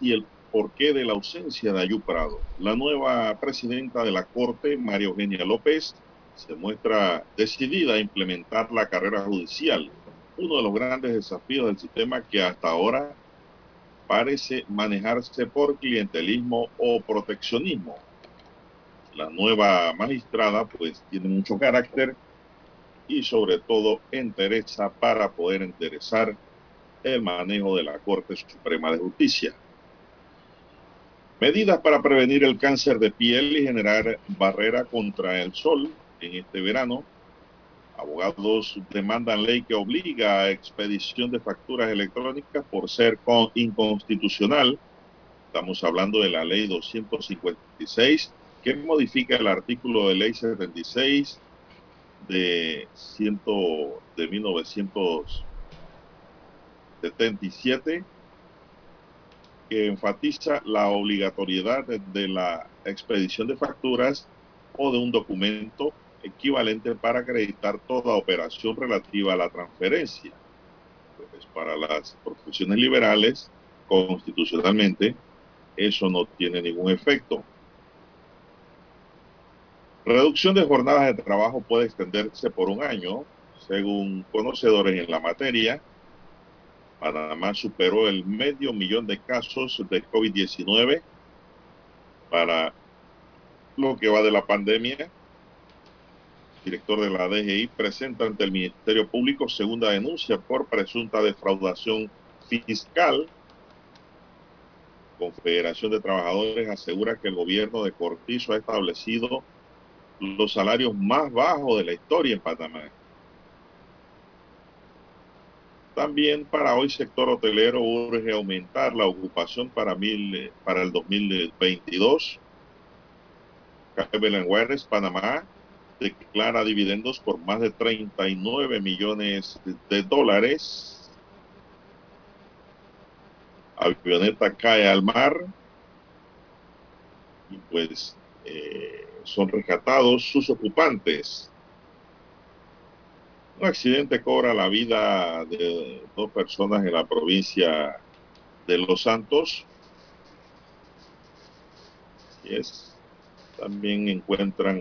Y el porqué de la ausencia de Ayú Prado. La nueva presidenta de la Corte, María Eugenia López, se muestra decidida a implementar la carrera judicial, uno de los grandes desafíos del sistema que hasta ahora parece manejarse por clientelismo o proteccionismo. La nueva magistrada pues tiene mucho carácter y sobre todo interesa para poder enderezar el manejo de la Corte Suprema de Justicia. Medidas para prevenir el cáncer de piel y generar barrera contra el sol en este verano. Abogados demandan ley que obliga a expedición de facturas electrónicas por ser inconstitucional. Estamos hablando de la ley 256 que modifica el artículo de ley 76 de, ciento, de 1977 que enfatiza la obligatoriedad de, la expedición de facturas o de un documento equivalente para acreditar toda operación relativa a la transferencia. Pues para las profesiones liberales, constitucionalmente, eso no tiene ningún efecto. Reducción de jornadas de trabajo puede extenderse por un año, según conocedores en la materia. Panamá superó el medio millón de casos de COVID-19 para lo que va de la pandemia. El director de la DGI presenta ante el Ministerio Público segunda denuncia por presunta defraudación fiscal. Confederación de Trabajadores asegura que el gobierno de Cortizo ha establecido los salarios más bajos de la historia en Panamá. También para hoy sector hotelero urge aumentar la ocupación para, mil, para el 2022. Belengueres, Panamá, declara dividendos por más de 39 millones de dólares. Avioneta cae al mar y pues eh, son rescatados sus ocupantes. Un accidente cobra la vida de dos personas en la provincia de Los Santos. Y es, también encuentran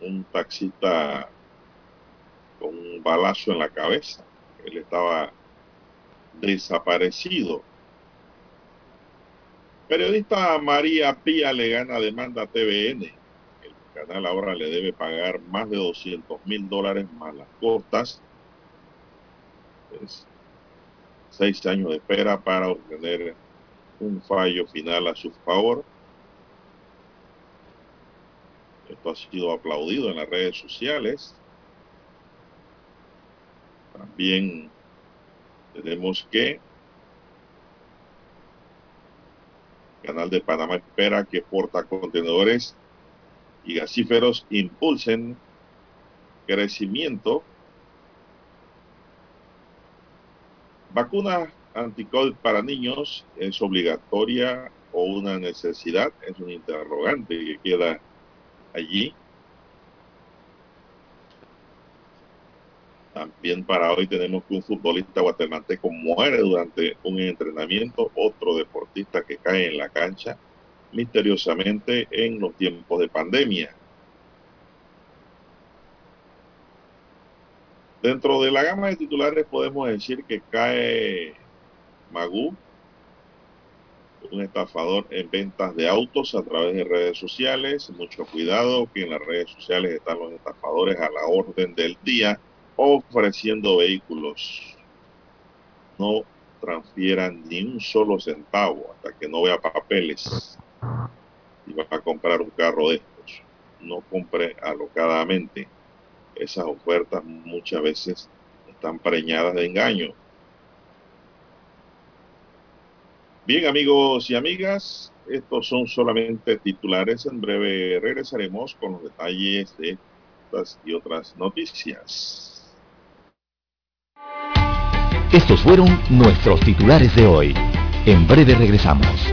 un taxista con un balazo en la cabeza. Él estaba desaparecido. Periodista María Pía le gana demanda a TVN. El canal ahora le debe pagar más de 200 mil dólares más las costas. seis años de espera para obtener un fallo final a su favor. Esto ha sido aplaudido en las redes sociales. También tenemos que Canal de Panamá espera que portacontenedores y gasíferos impulsen crecimiento. Vacuna anticovid para niños es obligatoria o una necesidad, es un interrogante que queda allí. También para hoy tenemos que un futbolista guatemalteco muere durante un entrenamiento, otro deportista que cae en la cancha misteriosamente en los tiempos de pandemia. Dentro de la gama de titulares podemos decir que cae Magú, un estafador en ventas de autos a través de redes sociales. Mucho cuidado que en las redes sociales están los estafadores a la orden del día ofreciendo vehículos. No transfieran ni un solo centavo hasta que no vea papeles y va a comprar un carro de estos. No compre alocadamente. Esas ofertas muchas veces están preñadas de engaño. Bien amigos y amigas, estos son solamente titulares. En breve regresaremos con los detalles de estas y otras noticias. Estos fueron nuestros titulares de hoy. En breve regresamos.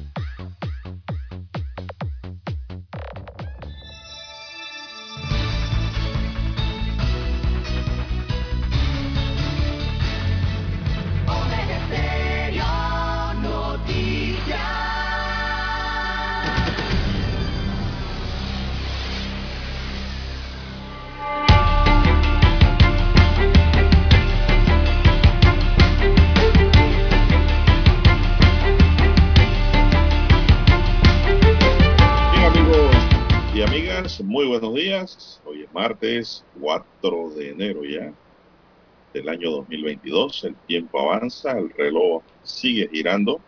Hoy es martes 4 de enero ya del año 2022. El tiempo avanza, el reloj sigue girando,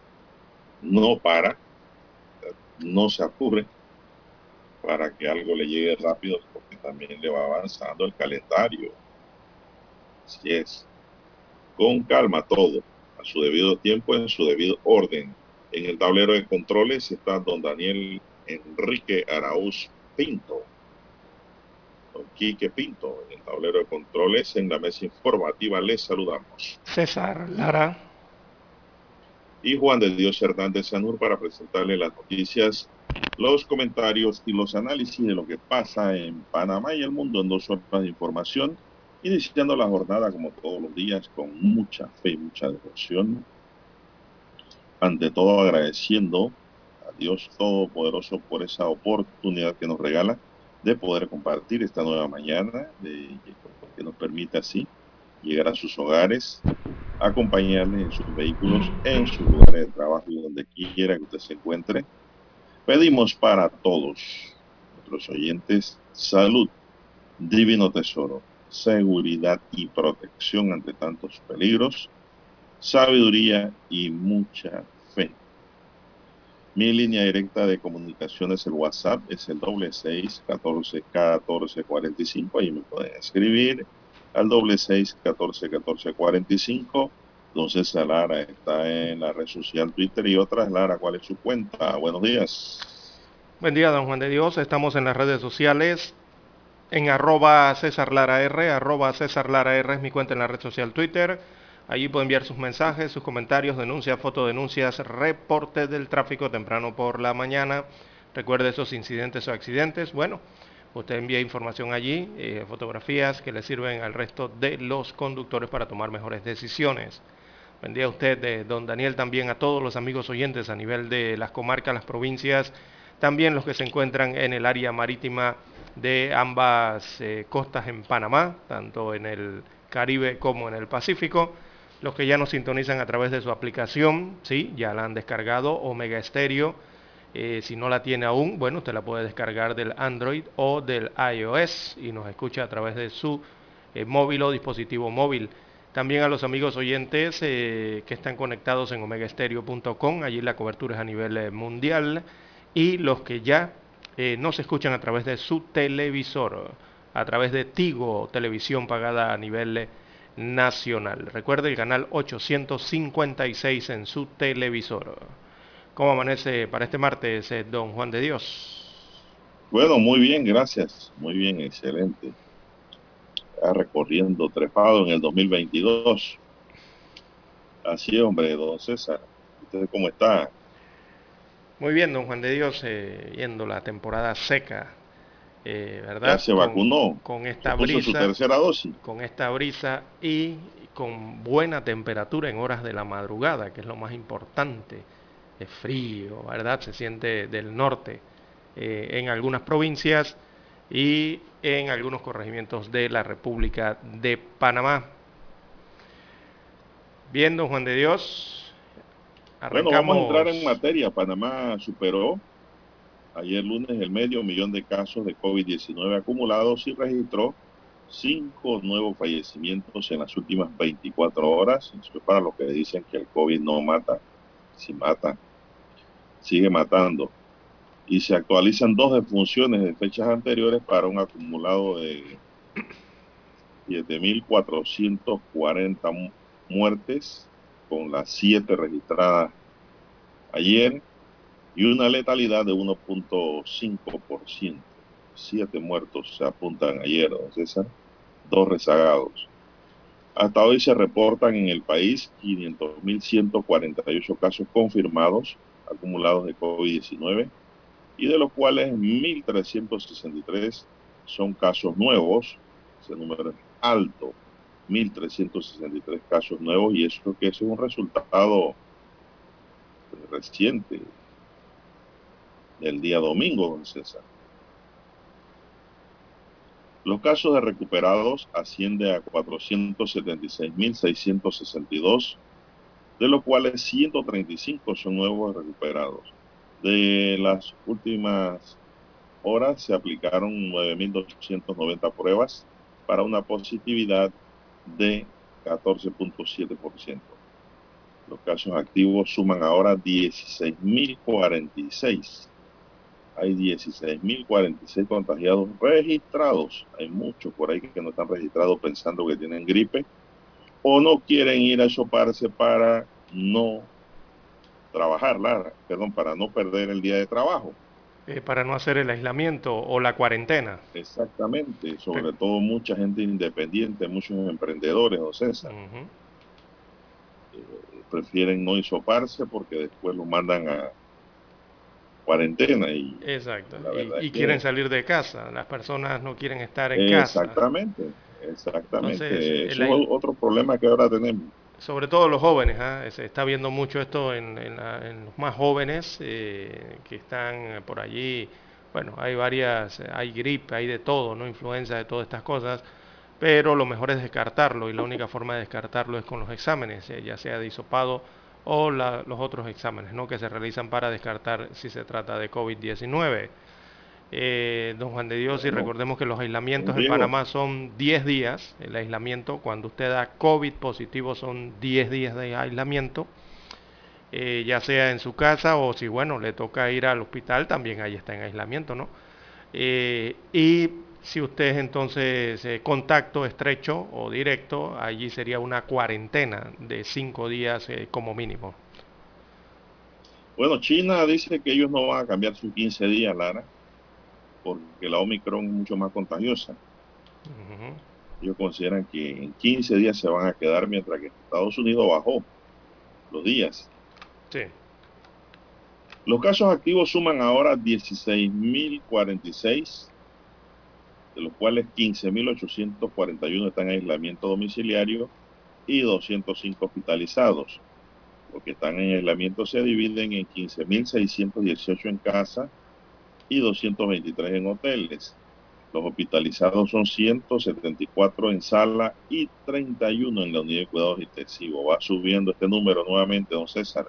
no para, no se apure para que algo le llegue rápido porque también le va avanzando el calendario. Así es. Con calma todo, a su debido tiempo, en su debido orden. En el tablero de controles está don Daniel Enrique Araúz Pinto. Don Quique Pinto, en el tablero de controles, en la mesa informativa, les saludamos. César Lara. Y Juan de Dios Hernández Sanur para presentarle las noticias, los comentarios y los análisis de lo que pasa en Panamá y el mundo en dos horas de información, iniciando la jornada como todos los días con mucha fe y mucha devoción. Ante todo agradeciendo Dios Todopoderoso por esa oportunidad que nos regala de poder compartir esta nueva mañana, de, que nos permite así llegar a sus hogares, acompañarles en sus vehículos, en sus lugares de trabajo y donde quiera que usted se encuentre. Pedimos para todos nuestros oyentes salud, divino tesoro, seguridad y protección ante tantos peligros, sabiduría y mucha mi línea directa de comunicaciones, el WhatsApp, es el doble seis catorce catorce cuarenta y cinco. Ahí me pueden escribir al doble seis catorce catorce cuarenta y cinco. César Lara está en la red social Twitter y otras. Lara, ¿cuál es su cuenta? Buenos días. Buen día, don Juan de Dios. Estamos en las redes sociales en arroba César Lara R, arroba César Lara R es mi cuenta en la red social Twitter. Allí puede enviar sus mensajes, sus comentarios, denuncias, fotodenuncias, reportes del tráfico temprano por la mañana. Recuerde esos incidentes o accidentes. Bueno, usted envía información allí, eh, fotografías que le sirven al resto de los conductores para tomar mejores decisiones. Buen día a usted, don Daniel, también a todos los amigos oyentes a nivel de las comarcas, las provincias, también los que se encuentran en el área marítima de ambas eh, costas en Panamá, tanto en el Caribe como en el Pacífico. Los que ya nos sintonizan a través de su aplicación, sí, ya la han descargado, Omega Stereo. Eh, si no la tiene aún, bueno, usted la puede descargar del Android o del iOS y nos escucha a través de su eh, móvil o dispositivo móvil. También a los amigos oyentes eh, que están conectados en omegastereo.com, allí la cobertura es a nivel mundial. Y los que ya nos escuchan a través de su televisor, a través de Tigo, televisión pagada a nivel nacional. Recuerde el canal 856 en su televisor. ¿Cómo amanece para este martes, eh, don Juan de Dios? Bueno, muy bien, gracias. Muy bien, excelente. Está recorriendo trepado en el 2022. Así, hombre, don César. ¿Usted cómo está? Muy bien, don Juan de Dios, eh, yendo la temporada seca eh, ¿verdad? se vacunó. Con esta brisa. Su tercera dosis. Con esta brisa y con buena temperatura en horas de la madrugada, que es lo más importante. Es frío, ¿verdad? Se siente del norte eh, en algunas provincias y en algunos corregimientos de la República de Panamá. Bien, don Juan de Dios. Arrancamos. Bueno, vamos a entrar en materia. Panamá superó ayer lunes el medio millón de casos de COVID-19 acumulados y registró cinco nuevos fallecimientos en las últimas 24 horas. Eso es para los que dicen que el COVID no mata. Si mata, sigue matando. Y se actualizan dos defunciones de fechas anteriores para un acumulado de 7.440 muertes, con las siete registradas ayer y una letalidad de 1.5%. Siete muertos se apuntan ayer, don César, dos rezagados. Hasta hoy se reportan en el país 500.148 casos confirmados acumulados de COVID-19 y de los cuales 1.363 son casos nuevos. Ese número es alto, 1.363 casos nuevos y eso que es un resultado reciente, el día domingo, don César. Los casos de recuperados ascienden a 476.662, de los cuales 135 son nuevos recuperados. De las últimas horas se aplicaron 9.290 pruebas para una positividad de 14.7%. Los casos activos suman ahora 16.046 hay 16.046 contagiados registrados. Hay muchos por ahí que no están registrados pensando que tienen gripe o no quieren ir a soparse para no trabajar, perdón, para no perder el día de trabajo. Eh, para no hacer el aislamiento o la cuarentena. Exactamente, sobre todo mucha gente independiente, muchos emprendedores, o César. Eh, prefieren no hisoparse porque después lo mandan a, cuarentena. Y, Exacto. Y, quieren salir de casa. Las personas no quieren estar en casa. Exactamente. Exactamente. es otro problema que ahora tenemos. Sobre todo los jóvenes. ¿ah? Se está viendo mucho esto en, los más jóvenes eh, que están por allí. Bueno, hay varias, hay gripe, hay de todo, ¿no? Influenza, de todas estas cosas. Pero lo mejor es descartarlo y la única forma de descartarlo es con los exámenes, eh, ya sea de hisopado o los otros exámenes ¿no? que se realizan para descartar si se trata de COVID-19. Eh, don Juan de Dios, y recordemos que los aislamientos en Panamá son 10 días, el aislamiento, cuando usted da COVID positivo son 10 días de aislamiento, eh, ya sea en su casa o si, bueno, le toca ir al hospital, también ahí está en aislamiento, ¿no? Eh, y Si usted es entonces eh, contacto estrecho o directo, allí sería una cuarentena de cinco días eh, como mínimo. Bueno, China dice que ellos no van a cambiar sus 15 días, Lara, porque la Omicron es mucho más contagiosa. Ellos consideran que en 15 días se van a quedar, mientras que Estados Unidos bajó los días. Sí. Los casos activos suman ahora 16.046, de los cuales 15.841 están en aislamiento domiciliario y 205 hospitalizados. Los que están en aislamiento se dividen en 15.618 en casa y 223 en hoteles. Los hospitalizados son 174 en sala y 31 en la unidad de cuidados intensivos. Va subiendo este número nuevamente, don César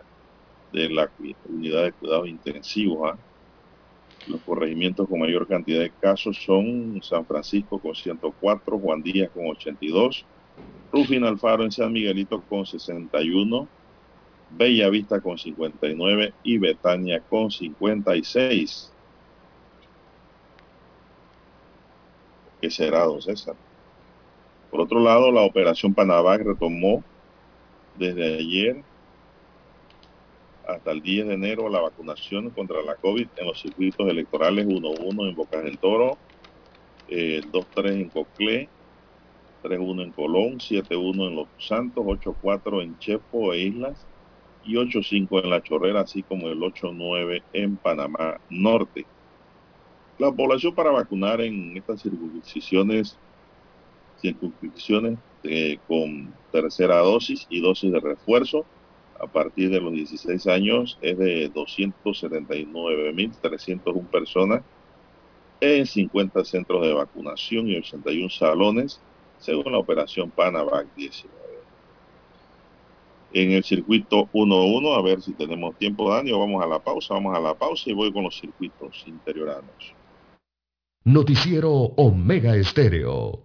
de la unidad de cuidados intensivos. ¿ah? Los corregimientos con mayor cantidad de casos son San Francisco con 104, Juan Díaz con 82, Rufín Alfaro en San Miguelito con 61, Bella Vista con 59 y Betania con 56. ¿Qué será, don César? Por otro lado, la operación Panavac retomó desde ayer hasta el 10 de enero la vacunación contra la COVID en los circuitos electorales 1-1 en Bocas del Toro, 2-3 eh, en Coclé, 3-1 en Colón, 7-1 en Los Santos, 8-4 en Chepo e Islas y 8-5 en La Chorrera, así como el 8-9 en Panamá Norte. La población para vacunar en estas circunscripciones, circunscripciones eh, con tercera dosis y dosis de refuerzo a partir de los 16 años es de 279.301 personas en 50 centros de vacunación y 81 salones, según la operación Panavac 19. En el circuito 1-1, a ver si tenemos tiempo, Dani, o vamos a la pausa, vamos a la pausa y voy con los circuitos interioranos. Noticiero Omega Estéreo.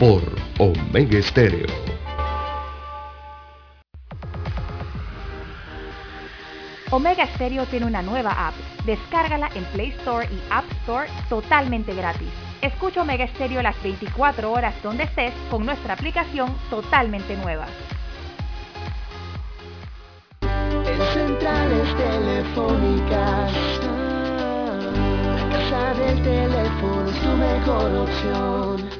por Omega Estéreo. Omega Stereo tiene una nueva app. Descárgala en Play Store y App Store totalmente gratis. Escucha Omega Stereo las 24 horas donde estés con nuestra aplicación totalmente nueva. En centrales telefónicas, la casa del teléfono es tu mejor opción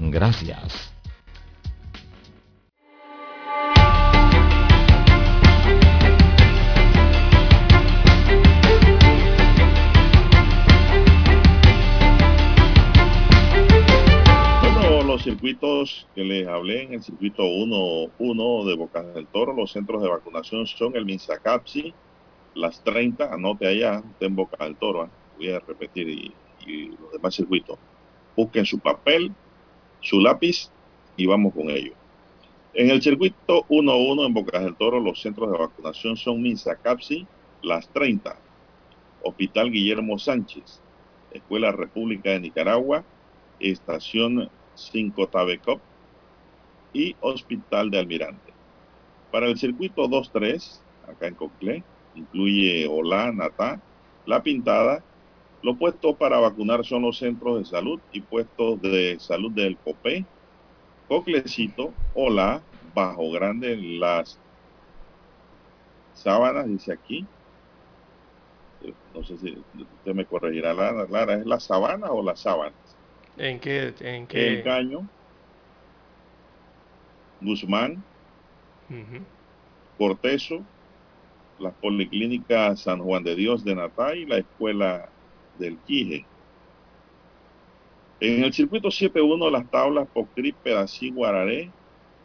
Gracias. los circuitos que les hablé en el circuito 1, de Bocas del Toro, los centros de vacunación son el Minsacapsi, las 30, anote allá, en Boca del Toro, ¿eh? voy a repetir y y los demás circuitos. Busquen su papel, su lápiz y vamos con ello. En el circuito 1-1 en Bocas del Toro, los centros de vacunación son Misa Capsi, Las 30, Hospital Guillermo Sánchez, Escuela República de Nicaragua, Estación 5 Tabecop y Hospital de Almirante. Para el circuito 2-3, acá en Coclé, incluye Olá, Natá, La Pintada. Los puestos para vacunar son los centros de salud y puestos de salud del COPE, Coclecito, Olá, Bajo Grande, Las Sábanas, dice aquí. No sé si usted me corregirá, Lara, Lara ¿es la sabana o las sábanas? ¿En qué? En qué? El Caño, Guzmán, Ujú. Cortezo, las policlínicas San Juan de Dios de Natá y la escuela del Quije. En el circuito 7.1 las tablas Pocri, Pedací, Guararé.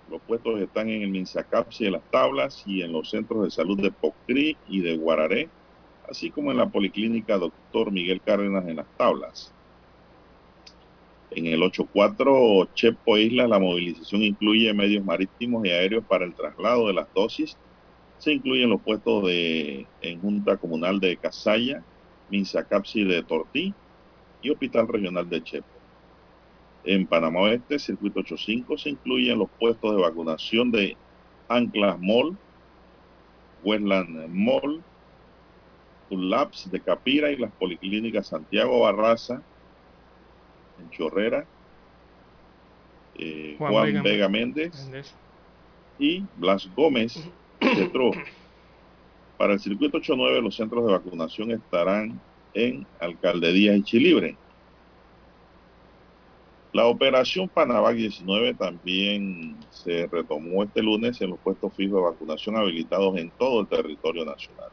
Los puestos están en el Minsacapsi de las tablas y en los centros de salud de Pocri y de Guararé, así como en la policlínica Doctor Miguel Cárdenas en las tablas. En el 8.4 Chepo Isla la movilización incluye medios marítimos y aéreos para el traslado de las dosis. Se incluyen los puestos de en Junta Comunal de Casaya, Minsacapsi de Tortí y Hospital Regional de Chepo. En Panamá Oeste, Circuito 85, se incluyen los puestos de vacunación de Anclas Mall, Westland Mall, Labs de Capira y las policlínicas Santiago Barraza, en Chorrera, eh, Juan Juan, Vega Vega, Méndez y Blas Gómez Cetro. Para el circuito 89 los centros de vacunación estarán en Alcaldías y Chilibre. La operación Panavac 19 también se retomó este lunes en los puestos fijos de vacunación habilitados en todo el territorio nacional.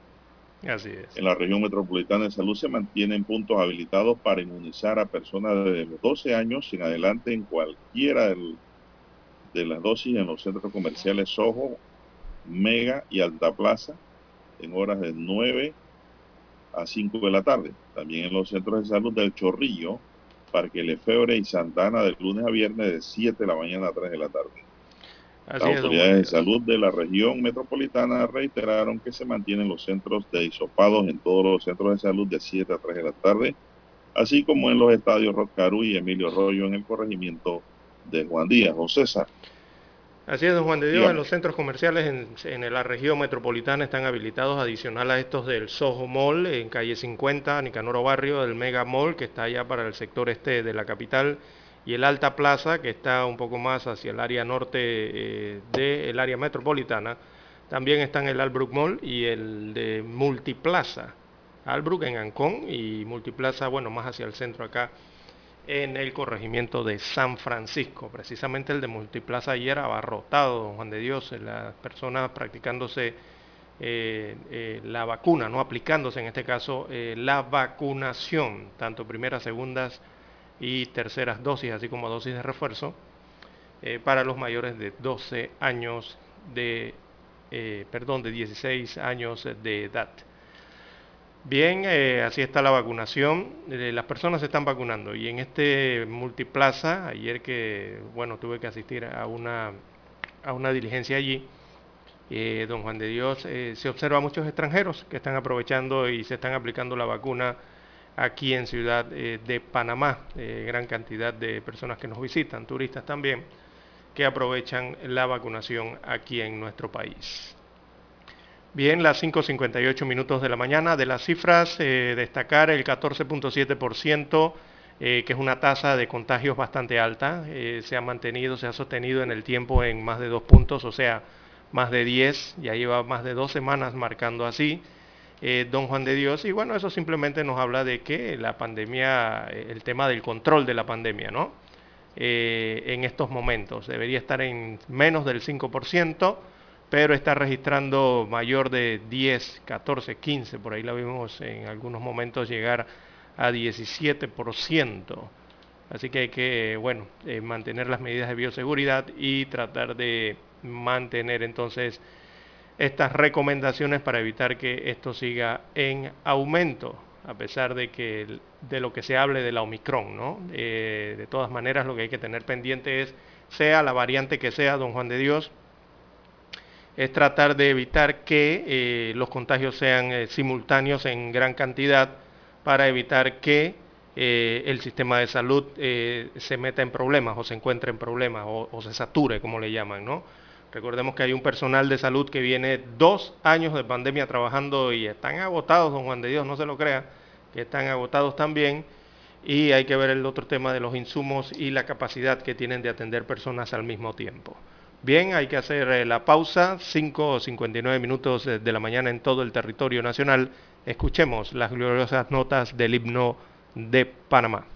Así es. En la región metropolitana de salud se mantienen puntos habilitados para inmunizar a personas de los 12 años en adelante en cualquiera del- de las dosis en los centros comerciales Soho, Mega y Alta Plaza en horas de 9 a 5 de la tarde. También en los centros de salud del Chorrillo, Parque Lefebre y Santana de lunes a viernes de 7 de la mañana a 3 de la tarde. Así Las autoridades de salud de la región metropolitana reiteraron que se mantienen los centros de hisopados en todos los centros de salud de 7 a 3 de la tarde, así como en los estadios Roscarú y Emilio Rollo en el corregimiento de Juan Díaz. Don César, Así es, don Juan de Dios, en los centros comerciales en, en la región metropolitana están habilitados adicional a estos del Soho Mall en calle 50, Nicanoro Barrio, del Mega Mall que está allá para el sector este de la capital y el Alta Plaza que está un poco más hacia el área norte eh, del área metropolitana. También están el Albrook Mall y el de Multiplaza. Albrook en Ancón y Multiplaza, bueno, más hacia el centro acá en el corregimiento de San Francisco. Precisamente el de Multiplaza ayer abarrotado, don Juan de Dios, las personas practicándose eh, eh, la vacuna, no aplicándose en este caso eh, la vacunación, tanto primeras, segundas y terceras dosis, así como dosis de refuerzo, eh, para los mayores de 12 años de, eh, perdón, de 16 años de edad. Bien, eh, así está la vacunación. Eh, las personas se están vacunando y en este multiplaza, ayer que, bueno, tuve que asistir a una, a una diligencia allí, eh, don Juan de Dios, eh, se observa muchos extranjeros que están aprovechando y se están aplicando la vacuna aquí en Ciudad eh, de Panamá. Gran cantidad de personas que nos visitan, turistas también, que aprovechan la vacunación aquí en nuestro país. Bien, las 5.58 minutos de la mañana. De las cifras, eh, destacar el 14.7%, eh, que es una tasa de contagios bastante alta. Eh, se ha mantenido, se ha sostenido en el tiempo en más de dos puntos, o sea, más de 10. Ya lleva más de dos semanas marcando así. Eh, don Juan de Dios, y bueno, eso simplemente nos habla de que la pandemia, el tema del control de la pandemia, ¿no? En estos momentos debería estar en menos del 5%, pero está registrando mayor de 10, 14, 15, por ahí la vimos en algunos momentos llegar a 17%. Así que hay que, bueno, eh, mantener las medidas de bioseguridad y tratar de mantener entonces estas recomendaciones para evitar que esto siga en aumento, a pesar de que de lo que se hable de la Omicron, ¿no? Eh, de todas maneras, lo que hay que tener pendiente es, sea la variante que sea, don Juan de Dios, es tratar de evitar que eh, los contagios sean eh, simultáneos en gran cantidad para evitar que eh, el sistema de salud se meta en problemas o se encuentre en problemas o, se sature, como le llaman, ¿no? Recordemos que hay un personal de salud que viene dos años de pandemia trabajando y están agotados, don Juan de Dios, no se lo crea, que están agotados también. Y hay que ver el otro tema de los insumos y la capacidad que tienen de atender personas al mismo tiempo. Bien, hay que hacer eh, la pausa, 5 o 59 minutos de la mañana en todo el territorio nacional. Escuchemos las gloriosas notas del himno de Panamá.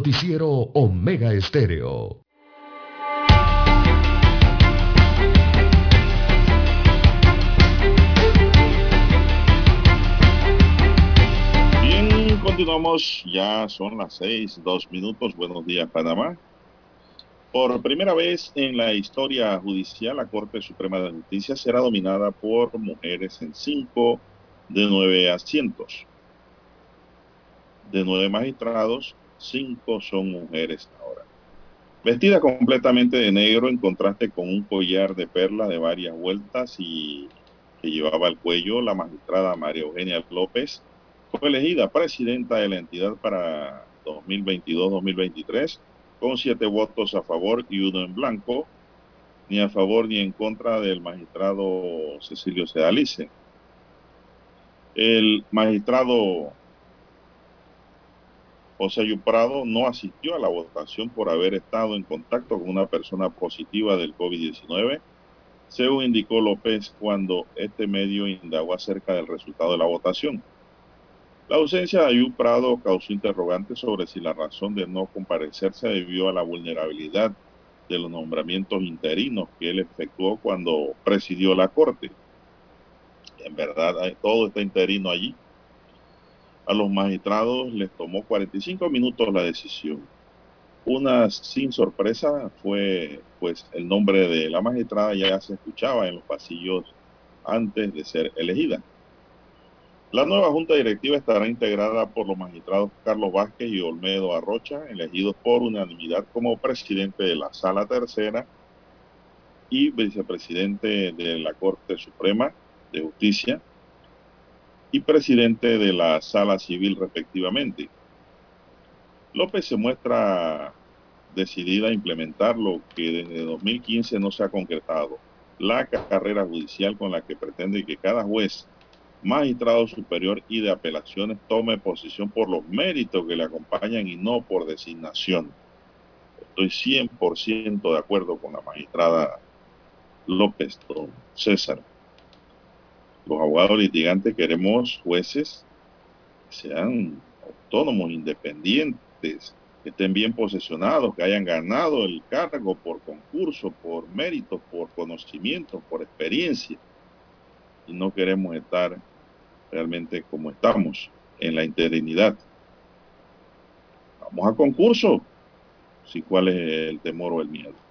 Noticiero Omega Estéreo. Bien, continuamos. Ya son las seis, dos minutos. Buenos días, Panamá. Por primera vez en la historia judicial, la Corte Suprema de Justicia será dominada por mujeres en cinco de nueve asientos. De nueve magistrados, cinco son mujeres ahora. Vestida completamente de negro en contraste con un collar de perla de varias vueltas y que llevaba al cuello, la magistrada María Eugenia López fue elegida presidenta de la entidad para 2022-2023 con siete votos a favor y uno en blanco, ni a favor ni en contra del magistrado Cecilio Sedalice. El magistrado José Prado no asistió a la votación por haber estado en contacto con una persona positiva del COVID-19, según indicó López cuando este medio indagó acerca del resultado de la votación. La ausencia de Ayú Prado causó interrogantes sobre si la razón de no comparecer se debió a la vulnerabilidad de los nombramientos interinos que él efectuó cuando presidió la Corte. En verdad, todo está interino allí a los magistrados les tomó 45 minutos la decisión. Una sin sorpresa fue pues el nombre de la magistrada ya se escuchaba en los pasillos antes de ser elegida. La nueva junta directiva estará integrada por los magistrados Carlos Vázquez y Olmedo Arrocha, elegidos por unanimidad como presidente de la Sala Tercera y vicepresidente de la Corte Suprema de Justicia y presidente de la Sala Civil respectivamente. López se muestra decidida a implementar lo que desde 2015 no se ha concretado, la carrera judicial con la que pretende que cada juez, magistrado superior y de apelaciones tome posición por los méritos que le acompañan y no por designación. Estoy 100% de acuerdo con la magistrada López, César. Los abogados litigantes queremos jueces que sean autónomos, independientes, que estén bien posesionados, que hayan ganado el cargo por concurso, por mérito, por conocimiento, por experiencia. Y no queremos estar realmente como estamos, en la interinidad. Vamos a concurso, si cuál es el temor o el miedo.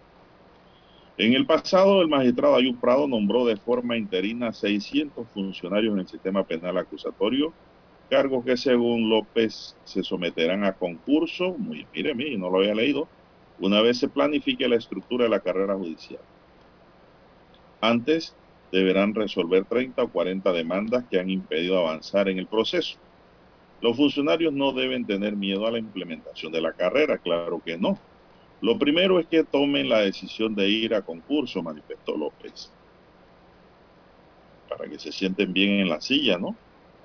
En el pasado, el magistrado Ayub Prado nombró de forma interina 600 funcionarios en el sistema penal acusatorio, cargos que según López se someterán a concurso, muy, mire, mire, no lo había leído, una vez se planifique la estructura de la carrera judicial. Antes deberán resolver 30 o 40 demandas que han impedido avanzar en el proceso. Los funcionarios no deben tener miedo a la implementación de la carrera, claro que no. Lo primero es que tomen la decisión de ir a concurso, manifestó López. Para que se sienten bien en la silla, ¿no?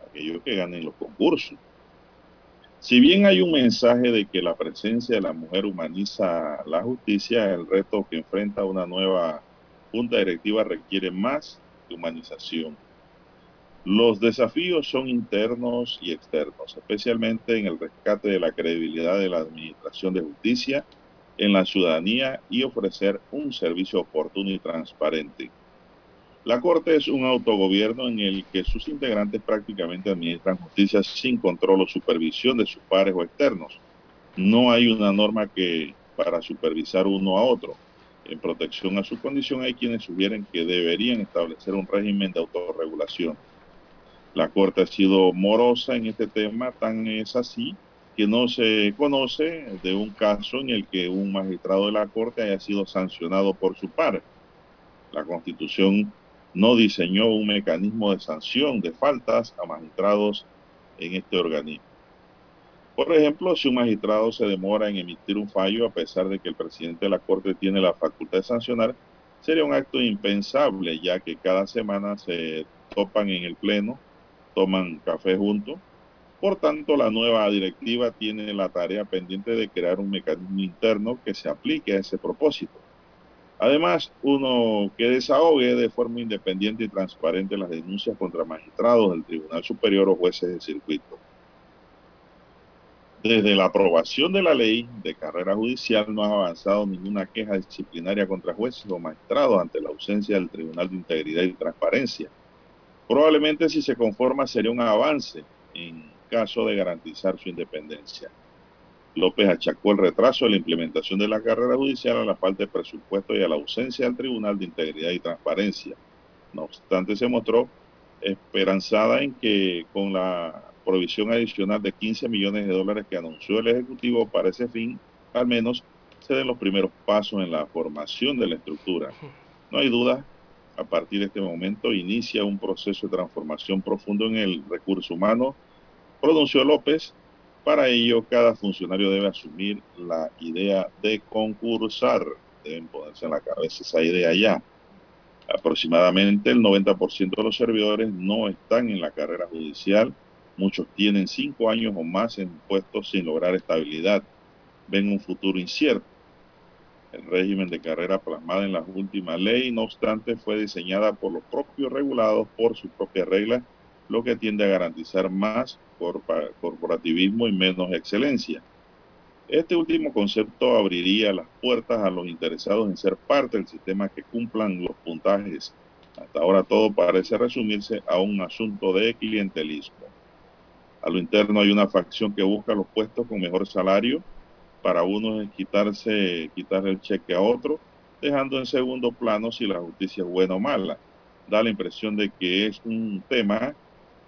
Aquellos que ganen los concursos. Si bien hay un mensaje de que la presencia de la mujer humaniza la justicia, el reto que enfrenta una nueva junta directiva requiere más humanización. Los desafíos son internos y externos, especialmente en el rescate de la credibilidad de la Administración de Justicia en la ciudadanía y ofrecer un servicio oportuno y transparente. La Corte es un autogobierno en el que sus integrantes prácticamente administran justicia sin control o supervisión de sus pares o externos. No hay una norma que para supervisar uno a otro. En protección a su condición hay quienes sugieren que deberían establecer un régimen de autorregulación. La Corte ha sido morosa en este tema, tan es así que no se conoce de un caso en el que un magistrado de la Corte haya sido sancionado por su par. La Constitución no diseñó un mecanismo de sanción de faltas a magistrados en este organismo. Por ejemplo, si un magistrado se demora en emitir un fallo a pesar de que el presidente de la Corte tiene la facultad de sancionar, sería un acto impensable, ya que cada semana se topan en el Pleno, toman café juntos, por tanto, la nueva directiva tiene la tarea pendiente de crear un mecanismo interno que se aplique a ese propósito. Además, uno que desahogue de forma independiente y transparente las denuncias contra magistrados del Tribunal Superior o jueces de circuito. Desde la aprobación de la ley de carrera judicial no ha avanzado ninguna queja disciplinaria contra jueces o magistrados ante la ausencia del Tribunal de Integridad y Transparencia. Probablemente si se conforma sería un avance en caso de garantizar su independencia. López achacó el retraso de la implementación de la carrera judicial a la falta de presupuesto y a la ausencia del Tribunal de Integridad y Transparencia. No obstante, se mostró esperanzada en que con la provisión adicional de 15 millones de dólares que anunció el Ejecutivo para ese fin, al menos se den los primeros pasos en la formación de la estructura. No hay duda, a partir de este momento inicia un proceso de transformación profundo en el recurso humano pronunció López. Para ello, cada funcionario debe asumir la idea de concursar. Deben ponerse en la cabeza esa idea ya. Aproximadamente el 90% de los servidores no están en la carrera judicial. Muchos tienen cinco años o más en puestos sin lograr estabilidad. Ven un futuro incierto. El régimen de carrera plasmada en la última ley, no obstante, fue diseñada por los propios regulados por sus propias reglas, lo que tiende a garantizar más corporativismo y menos excelencia. Este último concepto abriría las puertas a los interesados en ser parte del sistema que cumplan los puntajes. Hasta ahora todo parece resumirse a un asunto de clientelismo. A lo interno hay una facción que busca los puestos con mejor salario, para uno es quitarse, quitarle el cheque a otro, dejando en segundo plano si la justicia es buena o mala. Da la impresión de que es un tema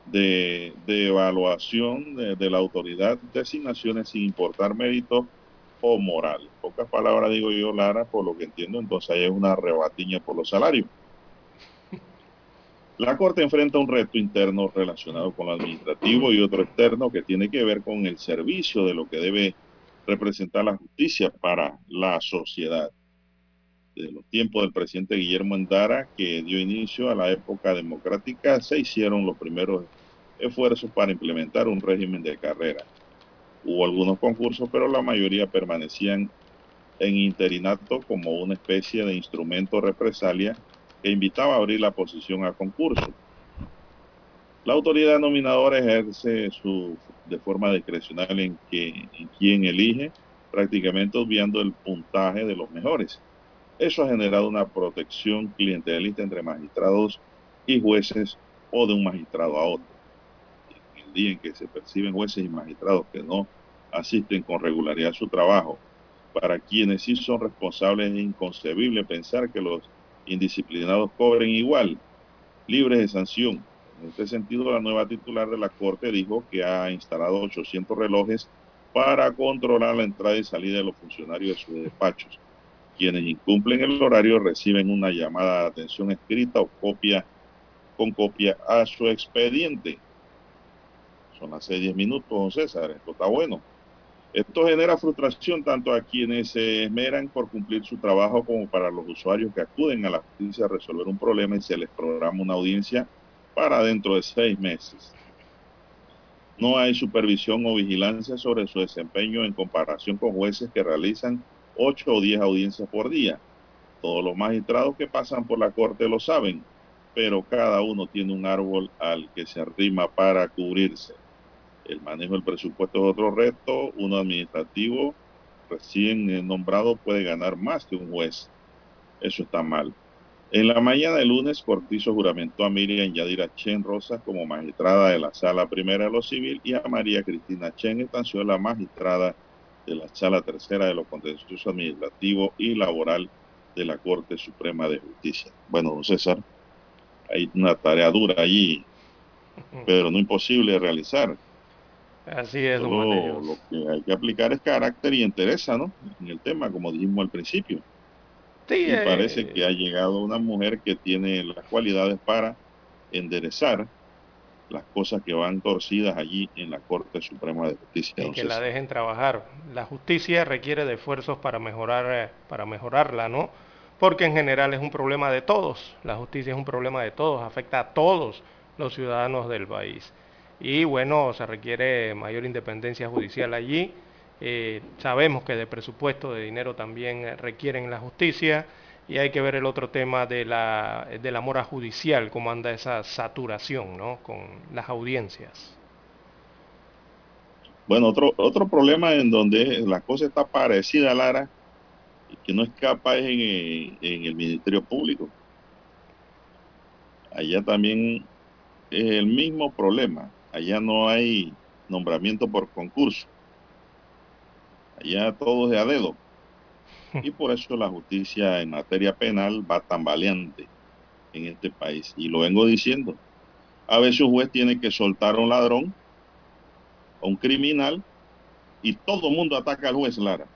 de, evaluación de, la autoridad de asignaciones sin importar mérito o moral. pocas palabras digo yo, Lara, por lo que entiendo, entonces hay una rebatiña por los salarios. La Corte enfrenta un reto interno relacionado con lo administrativo y otro externo que tiene que ver con el servicio de lo que debe representar la justicia para la sociedad. Desde los tiempos del presidente Guillermo Endara, que dio inicio a la época democrática, se hicieron los primeros esfuerzos para implementar un régimen de carrera. Hubo algunos concursos, pero la mayoría permanecían en interinato como una especie de instrumento represalia que invitaba a abrir la posición a concurso. La autoridad nominadora ejerce su, de forma discrecional en, que, en quien elige, prácticamente obviando el puntaje de los mejores. Eso ha generado una protección clientelista entre magistrados y jueces o de un magistrado a otro. Día en que se perciben jueces y magistrados que no asisten con regularidad a su trabajo, para quienes sí son responsables es inconcebible pensar que los indisciplinados cobren igual, libres de sanción. En este sentido, la nueva titular de la Corte dijo que ha instalado 800 relojes para controlar la entrada y salida de los funcionarios de sus despachos. Quienes incumplen el horario reciben una llamada de atención escrita o copia con copia a su expediente. Son las 6, 10 minutos, don César. Esto está bueno. Esto genera frustración tanto a quienes se esmeran por cumplir su trabajo como para los usuarios que acuden a la justicia a resolver un problema y se les programa una audiencia para dentro de seis meses. No hay supervisión o vigilancia sobre su desempeño en comparación con jueces que realizan ocho o diez audiencias por día. Todos los magistrados que pasan por la corte lo saben, pero cada uno tiene un árbol al que se arrima para cubrirse. El manejo del presupuesto es otro reto. Uno administrativo recién nombrado puede ganar más que un juez. Eso está mal. En la mañana del lunes, Cortizo juramentó a Miriam Yadira Chen Rosas como magistrada de la Sala Primera de lo Civil y a María Cristina Chen la magistrada de la Sala Tercera de lo Contencioso Administrativo y Laboral de la Corte Suprema de Justicia. Bueno, don César, hay una tarea dura allí, pero no imposible de realizar. Así es, Lo que hay que aplicar es carácter y interesa, ¿no? En el tema, como dijimos al principio. Sí, y eh, parece que ha llegado una mujer que tiene las cualidades para enderezar las cosas que van torcidas allí en la Corte Suprema de Justicia. Y que la dejen trabajar. La justicia requiere de esfuerzos para mejorar, eh, para mejorarla, ¿no? Porque en general es un problema de todos. La justicia es un problema de todos, afecta a todos los ciudadanos del país y bueno, se requiere mayor independencia judicial allí. Eh, sabemos que de presupuesto, de dinero también requieren la justicia y hay que ver el otro tema de la, de la mora judicial, cómo anda esa saturación ¿no? con las audiencias. Bueno, otro, otro problema en donde la cosa está parecida, Lara, y que no escapa es en, en el Ministerio Público. Allá también es el mismo problema. Allá no hay nombramiento por concurso. Allá todo es de a dedo. Y por eso la justicia en materia penal va tan valiente en este país. Y lo vengo diciendo. A veces un juez tiene que soltar a un ladrón, a un criminal, y todo el mundo ataca al juez Lara.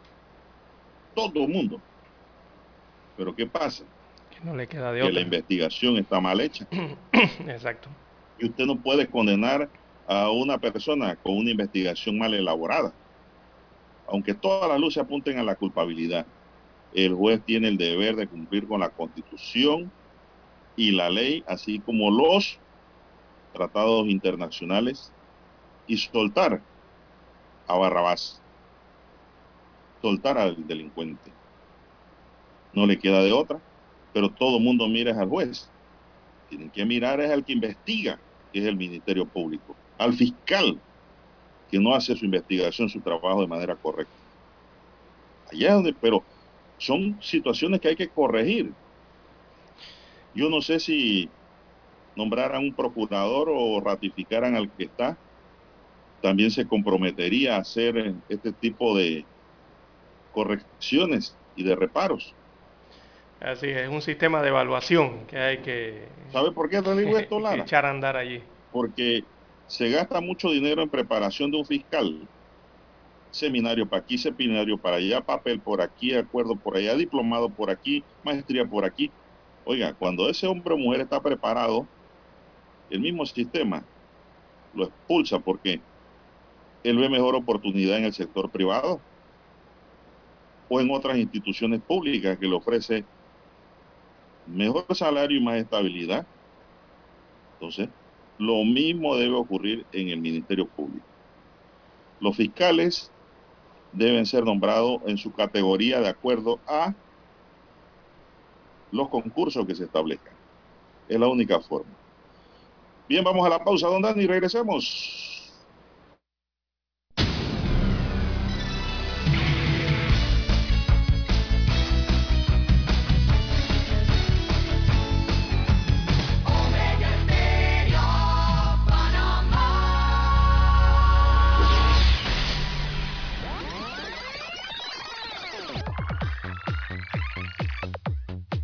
Todo el mundo. Pero ¿qué pasa? Que no le queda de que la investigación está mal hecha. Exacto. Y usted no puede condenar a una persona con una investigación mal elaborada. Aunque todas las luces apunten a la culpabilidad, el juez tiene el deber de cumplir con la constitución y la ley, así como los tratados internacionales, y soltar a Barrabás, soltar al delincuente. No le queda de otra, pero todo el mundo mira al juez. Tienen que mirar es al que investiga, que es el Ministerio Público al fiscal que no hace su investigación, su trabajo de manera correcta. Allá donde, pero son situaciones que hay que corregir. Yo no sé si nombraran un procurador o ratificaran al que está, también se comprometería a hacer este tipo de, correcciones y de reparos. Así es, un sistema de evaluación que hay que... ¿Sabe por qué te digo esto, Lara? echar a andar allí. Porque se gasta mucho dinero en preparación de un fiscal. Seminario para aquí, seminario para allá, papel por aquí, acuerdo por allá, diplomado por aquí, maestría por aquí. Oiga, cuando ese hombre o mujer está preparado, el mismo sistema lo expulsa porque él ve mejor oportunidad en el sector privado o en otras instituciones públicas que le ofrece mejor salario y más estabilidad. Entonces, lo mismo debe ocurrir en el Ministerio Público. Los fiscales deben ser nombrados en su categoría de acuerdo a los concursos que se establezcan. Es la única forma. Bien, vamos a la pausa, don Dani, regresemos.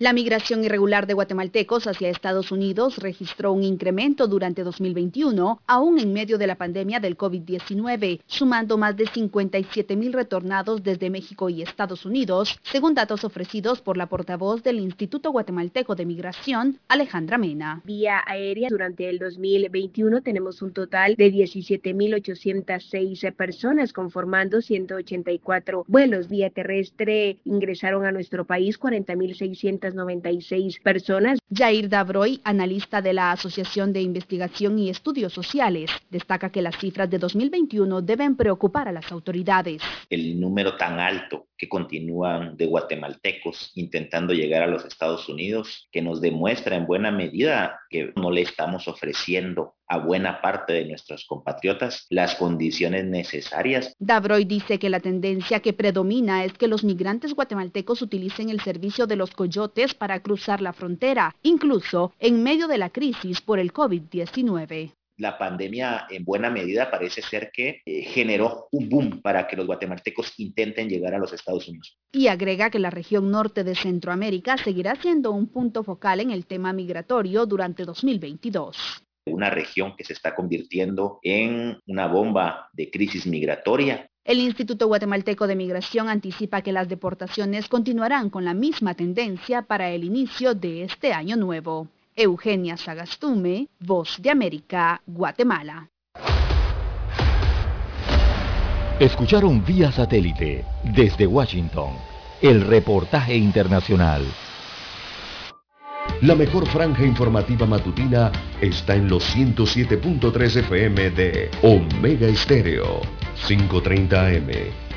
La migración irregular de guatemaltecos hacia Estados Unidos registró un incremento durante 2021, aún en medio de la pandemia del COVID-19, sumando más de 57 mil retornados desde México y Estados Unidos, según datos ofrecidos por la portavoz del Instituto Guatemalteco de Migración, Alejandra Mena. Vía aérea durante el 2021 tenemos un total de 17.806 personas, conformando 184 vuelos. Vía terrestre ingresaron a nuestro país 40.600 96 personas. Jair Dabroy, analista de la Asociación de Investigación y Estudios Sociales, destaca que las cifras de 2021 deben preocupar a las autoridades. El número tan alto que continúan de guatemaltecos intentando llegar a los Estados Unidos, que nos demuestra en buena medida que no le estamos ofreciendo a buena parte de nuestros compatriotas las condiciones necesarias. Dabroy dice que la tendencia que predomina es que los migrantes guatemaltecos utilicen el servicio de los coyotes para cruzar la frontera, incluso en medio de la crisis por el COVID-19 la pandemia en buena medida parece ser que eh, generó un boom para que los guatemaltecos intenten llegar a los Estados Unidos. Y agrega que la región norte de Centroamérica seguirá siendo un punto focal en el tema migratorio durante 2022 una región que se está convirtiendo en una bomba de crisis migratoria. El Instituto Guatemalteco de Migración anticipa que las deportaciones continuarán con la misma tendencia para el inicio de este año nuevo. Eugenia Sagastume, Voz de América, Guatemala. Escucharon vía satélite desde Washington el reportaje internacional. La mejor franja informativa matutina está en los 107.3 FM de Omega Estéreo, 530 AM.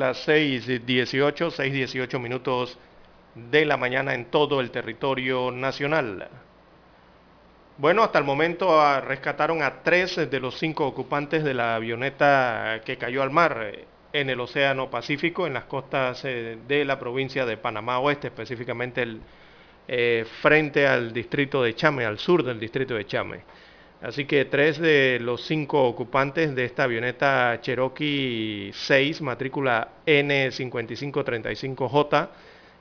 Las 6.18, 6.18 minutos de la mañana en todo el territorio nacional. Bueno, hasta el momento ah, rescataron a tres de los cinco ocupantes de la avioneta que cayó al mar en el Océano Pacífico, en las costas eh, de la provincia de Panamá Oeste, específicamente eh, frente al distrito de Chame, al sur del distrito de Chame. Así que tres de los cinco ocupantes de esta avioneta Cherokee 6, matrícula N5535J,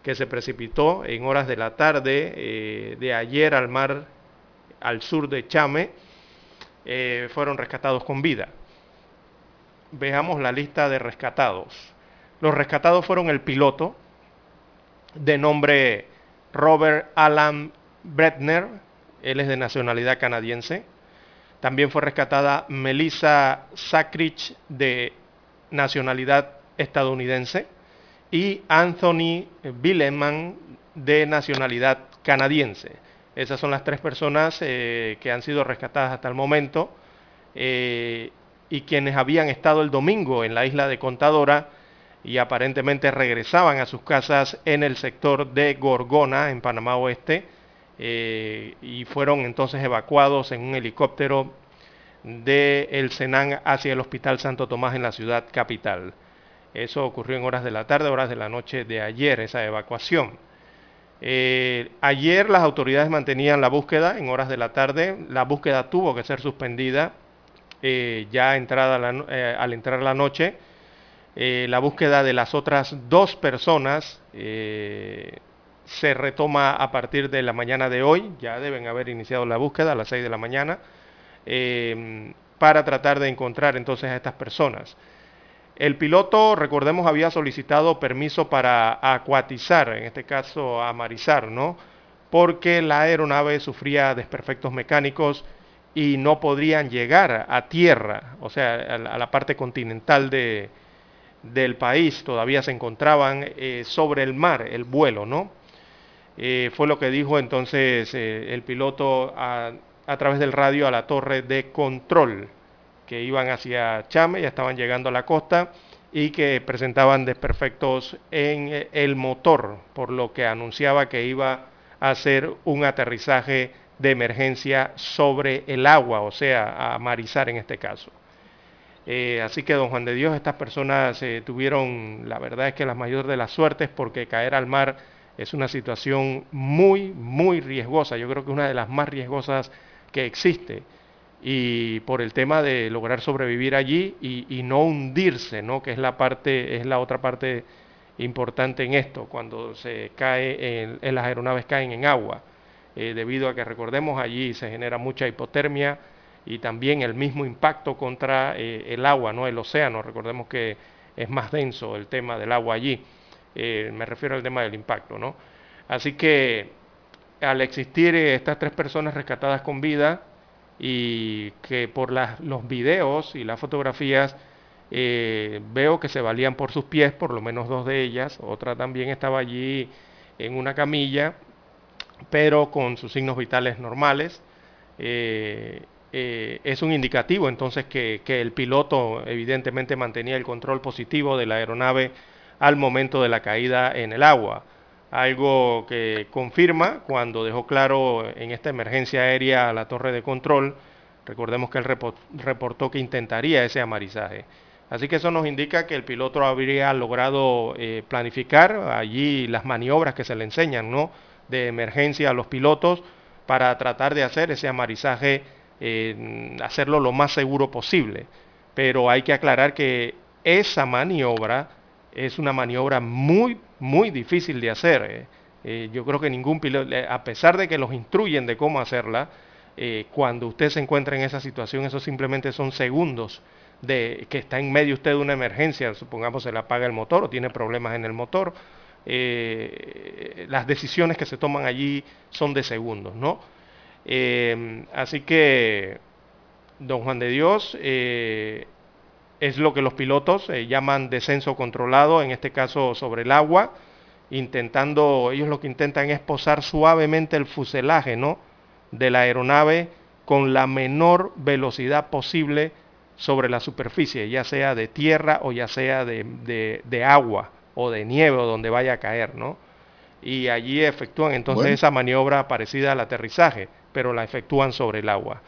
que se precipitó en horas de la tarde eh, de ayer al mar al sur de Chame, eh, fueron rescatados con vida. Veamos la lista de rescatados. Los rescatados fueron el piloto, de nombre Robert Alan Bretner, él es de nacionalidad canadiense. También fue rescatada Melissa Sackrich, de nacionalidad estadounidense, y Anthony Billeman, de nacionalidad canadiense. Esas son las tres personas eh, que han sido rescatadas hasta el momento eh, y quienes habían estado el domingo en la isla de Contadora y aparentemente regresaban a sus casas en el sector de Gorgona, en Panamá Oeste, eh, y fueron entonces evacuados en un helicóptero del el Senán hacia el Hospital Santo Tomás en la ciudad capital. Eso ocurrió en horas de la tarde, horas de la noche de ayer, esa evacuación. Eh, ayer las autoridades mantenían la búsqueda en horas de la tarde. La búsqueda tuvo que ser suspendida eh, ya entrada al entrar la noche la búsqueda de las otras dos personas se retoma a partir de la mañana de hoy, ya deben haber iniciado la búsqueda a las 6 de la mañana, eh, para tratar de encontrar entonces a estas personas. El piloto, recordemos, había solicitado permiso para acuatizar, en este caso amarizar, ¿no? Porque la aeronave sufría desperfectos mecánicos y no podrían llegar a tierra, o sea, a la parte continental de, del país todavía se encontraban eh, sobre el mar, el vuelo, ¿no? Eh, fue lo que dijo entonces eh, el piloto a, través del radio a la torre de control, que iban hacia Chame, ya estaban llegando a la costa y que presentaban desperfectos en el motor, por lo que anunciaba que iba a hacer un aterrizaje de emergencia sobre el agua, o sea, a marizar en este caso. Eh, así que, don Juan de Dios, estas personas eh, tuvieron, la verdad es que la mayor de las suertes, porque caer al mar es una situación muy, muy riesgosa. Yo creo que es una de las más riesgosas que existe. Y por el tema de lograr sobrevivir allí y, no hundirse, ¿no? que es la parte, es la otra parte importante en esto, cuando se cae, en, las aeronaves caen en agua, eh, debido a que recordemos allí se genera mucha hipotermia, y también el mismo impacto contra eh, el agua, no el océano. Recordemos que es más denso el tema del agua allí. Eh, me refiero al tema del impacto, ¿no? Así que al existir eh, estas tres personas rescatadas con vida y que por los videos y las fotografías veo que se valían por sus pies, por lo menos dos de ellas, otra también estaba allí en una camilla, pero con sus signos vitales normales. Eh, es un indicativo entonces que, el piloto evidentemente mantenía el control positivo de la aeronave al momento de la caída en el agua. Algo que confirma cuando dejó claro en esta emergencia aérea la torre de control, recordemos que él reportó que intentaría ese amarizaje. Así que eso nos indica que el piloto habría logrado eh, planificar allí las maniobras que se le enseñan ¿no? de emergencia a los pilotos para tratar de hacer ese amarizaje hacerlo lo más seguro posible. Pero hay que aclarar que esa maniobra es una maniobra muy, muy difícil de hacer. Eh. Eh, yo creo que ningún piloto, eh, a pesar de que los instruyen de cómo hacerla, cuando usted se encuentra en esa situación, eso simplemente son segundos de que está en medio usted de una emergencia, supongamos se le apaga el motor o tiene problemas en el motor, las decisiones que se toman allí son de segundos, ¿no? Así que, don Juan de Dios, es lo que los pilotos eh, llaman descenso controlado, en este caso sobre el agua, intentando, ellos lo que intentan es posar suavemente el fuselaje ¿no? de la aeronave con la menor velocidad posible sobre la superficie, ya sea de tierra o ya sea de, de, agua o de nieve o donde vaya a caer, ¿no? Y allí efectúan entonces esa maniobra parecida al aterrizaje pero la efectúan sobre el agua.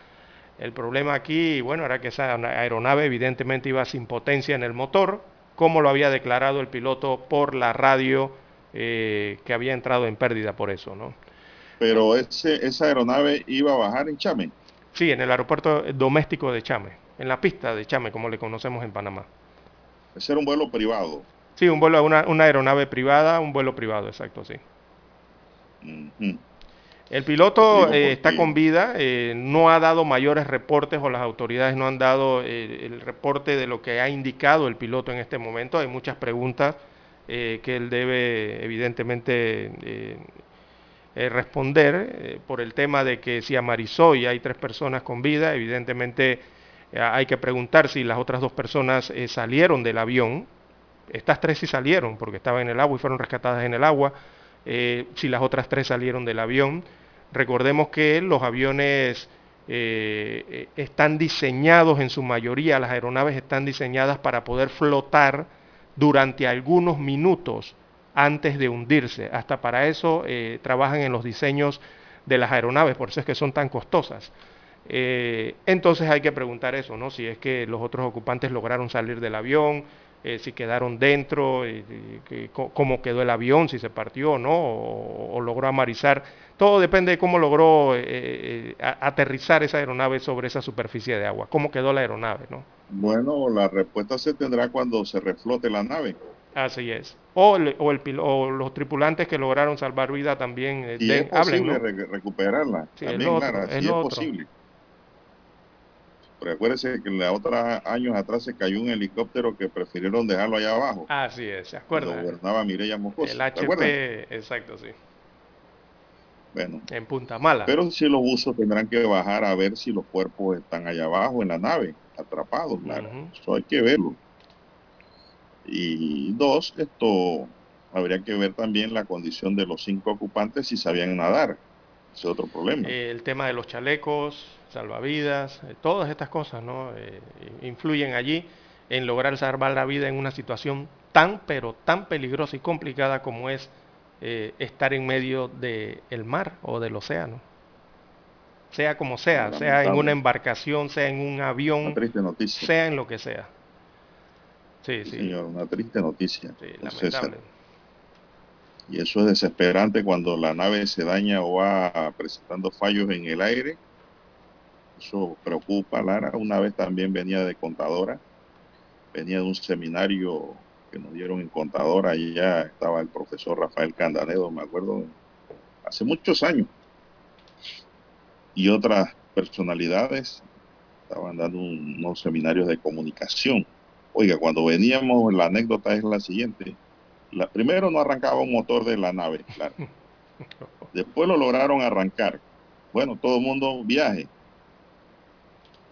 El problema aquí, bueno, era que esa aeronave evidentemente iba sin potencia en el motor, como lo había declarado el piloto por la radio eh, que había entrado en pérdida por eso, ¿no? Pero ese, esa aeronave iba a bajar en Chame. Sí, en el aeropuerto doméstico de Chame, en la pista de Chame, como le conocemos en Panamá. Ese era un vuelo privado. Sí, un vuelo, una, una aeronave privada, un vuelo privado, exacto, sí. El piloto eh, está con vida, eh, no ha dado mayores reportes o las autoridades no han dado eh, el reporte de lo que ha indicado el piloto en este momento. Hay muchas preguntas que él debe evidentemente responder por el tema de que si a Marisoy hay tres personas con vida, evidentemente hay que preguntar si las otras dos personas eh, salieron del avión. Estas tres sí salieron porque estaban en el agua y fueron rescatadas en el agua. Si las otras tres salieron del avión. Recordemos que los aviones eh, eh, están diseñados en su mayoría, las aeronaves están diseñadas para poder flotar durante algunos minutos antes de hundirse. Hasta para eso eh, trabajan en los diseños de las aeronaves, por eso es que son tan costosas. Entonces hay que preguntar eso, ¿no? Si es que los otros ocupantes lograron salir del avión, si quedaron dentro, cómo quedó el avión, si se partió o no, o logró amarizar. Todo depende de cómo logró eh, eh, aterrizar esa aeronave sobre esa superficie de agua, cómo quedó la aeronave, ¿no? Bueno, la respuesta se tendrá cuando se reflote la nave. Así es. O, el- o el o los tripulantes que lograron salvar vida también eh, Y den- es hablen, posible ¿no? re- recuperarla. Sí, También, otro, Lara, es sí es posible. Pero acuérdese que la otra años atrás se cayó un helicóptero que prefirieron dejarlo allá abajo. Así es, ¿se Cuando acuerda? gobernaba Mireya Moscoso. El. HP, exacto, sí. Bueno, En Punta Mala. pero si los buzos tendrán que bajar a ver si los cuerpos están allá abajo en la nave, atrapados, Lara. Ujú. Eso hay que verlo. Y dos, esto habría que ver también la condición de los cinco ocupantes si sabían nadar. Ese es otro problema. Eh, el tema de los chalecos, salvavidas, eh, todas estas cosas ¿no? Eh, influyen allí en lograr salvar la vida en una situación tan, pero tan peligrosa y complicada como es eh, estar en medio del mar o del océano. Sea como sea, sea en una embarcación, sea en un Una avión, triste noticia. sea en lo que sea. Sí, Sí, señor, una triste noticia. sí, lamentable. Y eso es desesperante cuando la nave se daña o va presentando fallos en el aire. Eso preocupa, Lara. Una vez también venía de contadora, venía de un seminario que nos dieron en contadora, y ya estaba el profesor Rafael Candanedo, me acuerdo, hace muchos años. Y otras personalidades estaban dando un- unos seminarios de comunicación. Oiga, cuando veníamos, la anécdota es la siguiente. La, primero no arrancaba un motor de la nave, claro. Después lo lograron arrancar. Bueno, todo el mundo viaje.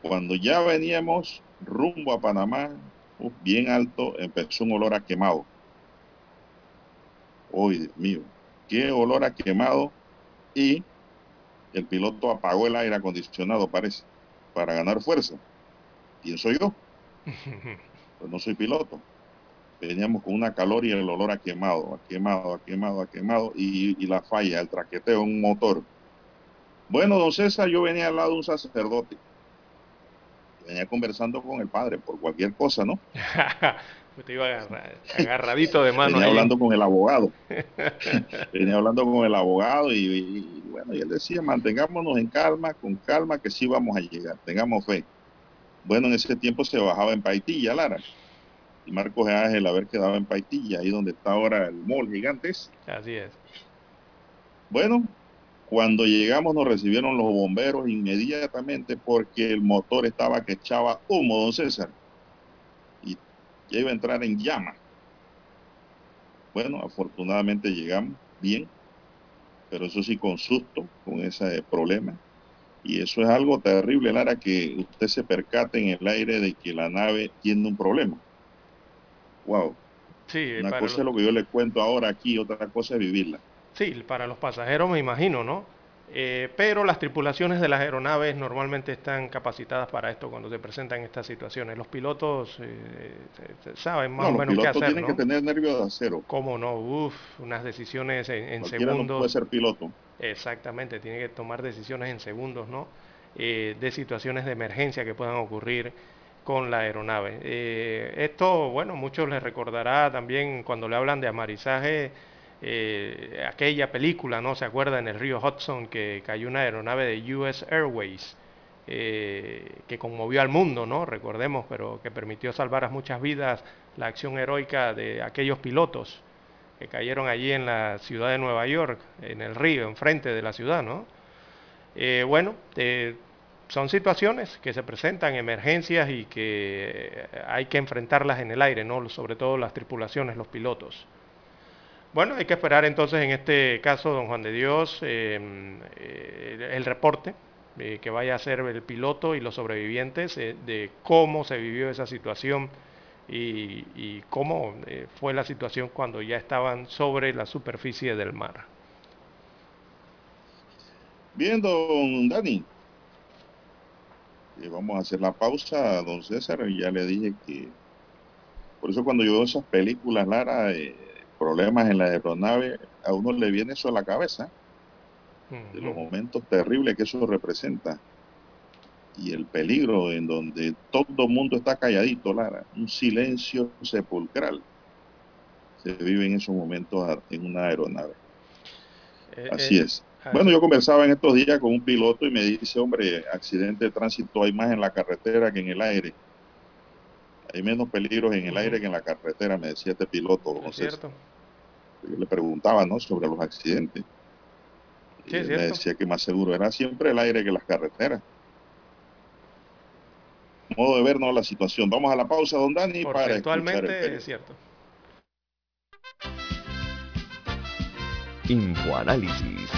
Cuando ya veníamos rumbo a Panamá, bien alto, empezó un olor a quemado. Uy, Dios mío, qué olor a quemado. Y el piloto apagó el aire acondicionado, parece, para ganar fuerza. Pienso yo, pues no soy piloto veníamos con una calor y el olor a quemado, a quemado, a quemado, a quemado, y, y la falla, el traqueteo un motor. Bueno, don César, yo venía al lado de un sacerdote. Venía conversando con el padre por cualquier cosa, ¿no? Te iba agarra- agarradito de mano. Venía ahí. hablando con el abogado. venía hablando con el abogado y, y, bueno, y él decía, mantengámonos en calma, con calma, que sí vamos a llegar, tengamos fe. Bueno, en ese tiempo se bajaba en Paitilla, Lara. Y Marcos Ángel haber quedado en Paitilla, ahí donde está ahora el mall gigantes. Así es. Bueno, cuando llegamos nos recibieron los bomberos inmediatamente porque el motor estaba que echaba humo, don César. Y ya iba a entrar en llama. Bueno, afortunadamente llegamos bien, pero eso sí con susto, con ese problema. Y eso es algo terrible, Lara, que usted se percate en el aire de que la nave tiene un problema. Wow. Sí, Una cosa los- es lo que yo le cuento ahora aquí, otra cosa es vivirla. Sí, para los pasajeros me imagino, ¿no? Eh, pero las tripulaciones de las aeronaves normalmente están capacitadas para esto cuando se presentan estas situaciones. Los pilotos eh, se- saben más No, o menos qué pilotos hacer, tienen ¿no? que tener nervios de acero. ¿Cómo no? Uf, unas decisiones en, en Cualquiera no segundos. puede ser piloto. Exactamente, tiene que tomar decisiones en segundos, ¿no? Eh, de situaciones de emergencia que puedan ocurrir con la aeronave. Eh, esto, bueno, muchos les recordará también cuando le hablan de amarizaje, eh, aquella película, ¿no? ¿Se acuerda en el río Hudson que cayó una aeronave de US Airways? eh, que conmovió al mundo, ¿no? Recordemos, pero que permitió salvar a muchas vidas la acción heroica de aquellos pilotos que cayeron allí en la ciudad de Nueva York, en el río, enfrente de la ciudad, ¿no? Eh, bueno, eh, son situaciones que se presentan, emergencias y que hay que enfrentarlas en el aire, ¿no? Sobre todo las tripulaciones, los pilotos. Bueno, hay que esperar entonces en este caso, don Juan de Dios, el reporte eh, que vaya a ser el piloto y los sobrevivientes eh, de cómo se vivió esa situación y, cómo eh, fue la situación cuando ya estaban sobre la superficie del mar. Bien, don Dani. vamos a hacer la pausa, don César. Ya le dije que por eso cuando yo veo esas películas, Lara, problemas en la aeronave, a uno le viene eso a la cabeza de los momentos terribles que eso representa y el peligro en donde todo el mundo está calladito, Lara, un silencio sepulcral se vive en esos momentos en una aeronave. Eh, así eh, es. Bueno, yo conversaba en estos días con un piloto y me dice, hombre, accidente de tránsito hay más en la carretera que en el aire. Hay menos peligros en el aire que en la carretera, me decía este piloto. Es cierto. Yo le preguntaba, ¿no?, sobre los accidentes. Sí, me decía que más seguro era siempre el aire que las carreteras. Modo de vernos la situación. Vamos a la pausa, don Dani, para actualmente es cierto. Infoanálisis.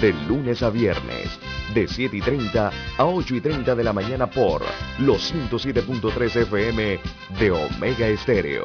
De lunes a viernes, de 7 y 30 a 8 y 30 de la mañana por los 107.3 FM de Omega Estéreo.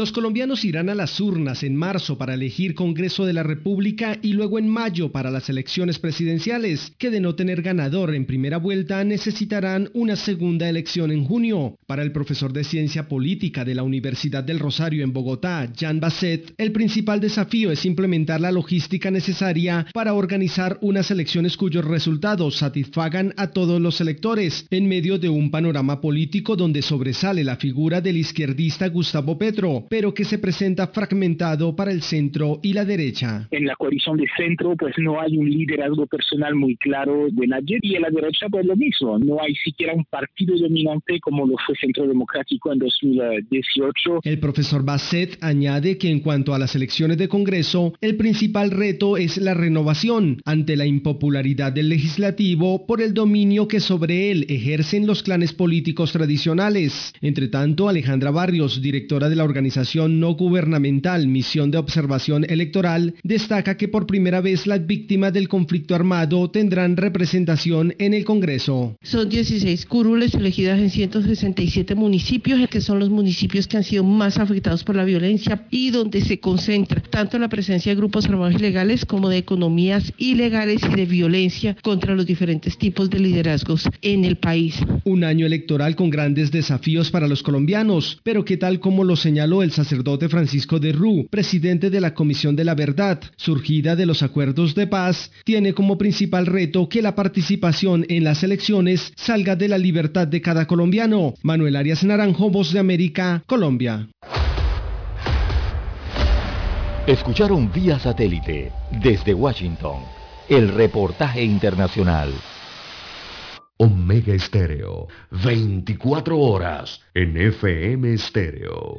Los colombianos irán a las urnas en marzo para elegir Congreso de la República y luego en mayo para las elecciones presidenciales, que de no tener ganador en primera vuelta necesitarán una segunda elección en junio. Para el profesor de Ciencia Política de la Universidad del Rosario en Bogotá, Jan Basset, el principal desafío es implementar la logística necesaria para organizar unas elecciones cuyos resultados satisfagan a todos los electores, en medio de un panorama político donde sobresale la figura del izquierdista Gustavo Petro, pero que se presenta fragmentado para el centro y la derecha. En la coalición de centro, pues no hay un liderazgo personal muy claro de nadie y en la derecha, pues lo mismo. No hay siquiera un partido dominante como lo fue Centro Democrático en 2018. El profesor Basset añade que en cuanto a las elecciones de Congreso, el principal reto es la renovación ante la impopularidad del legislativo por el dominio que sobre él ejercen los clanes políticos tradicionales. Entre tanto, Alejandra Barrios, directora de la organización organización no gubernamental Misión de Observación Electoral destaca que por primera vez las víctimas del conflicto armado tendrán representación en el Congreso. Son 16 curules elegidas en 167 municipios, que son los municipios que han sido más afectados por la violencia y donde se concentra tanto la presencia de grupos armados ilegales como de economías ilegales y de violencia contra los diferentes tipos de liderazgos en el país. Un año electoral con grandes desafíos para los colombianos, pero que tal como lo señaló el sacerdote Francisco de Rú, presidente de la Comisión de la Verdad, surgida de los acuerdos de paz, tiene como principal reto que la participación en las elecciones salga de la libertad de cada colombiano. Manuel Arias Naranjo, Voz de América, Colombia. Escucharon vía satélite desde Washington el reportaje internacional. Omega Estéreo, 24 horas en FM Estéreo.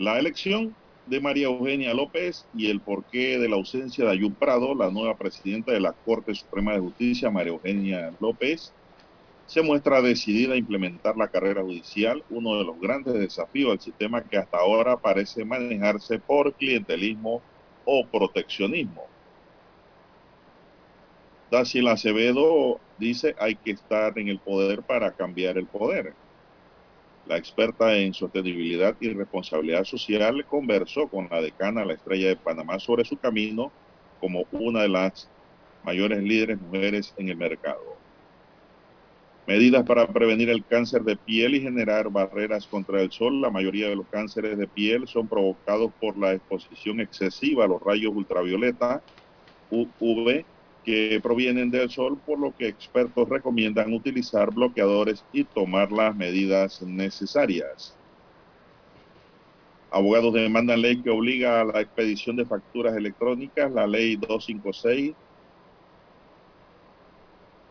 La elección de María Eugenia López y el porqué de la ausencia de Ayub Prado, la nueva presidenta de la Corte Suprema de Justicia, María Eugenia López, se muestra decidida a implementar la carrera judicial, uno de los grandes desafíos del sistema que hasta ahora parece manejarse por clientelismo o proteccionismo. Daciel Acevedo dice hay que estar en el poder para cambiar el poder. La experta en sostenibilidad y responsabilidad social conversó con la decana La Estrella de Panamá sobre su camino como una de las mayores líderes mujeres en el mercado. Medidas para prevenir el cáncer de piel y generar barreras contra el sol. La mayoría de los cánceres de piel son provocados por la exposición excesiva a los rayos ultravioleta, UV, que provienen del sol, por lo que expertos recomiendan utilizar bloqueadores y tomar las medidas necesarias. Abogados demandan ley que obliga a la expedición de facturas electrónicas, la ley 256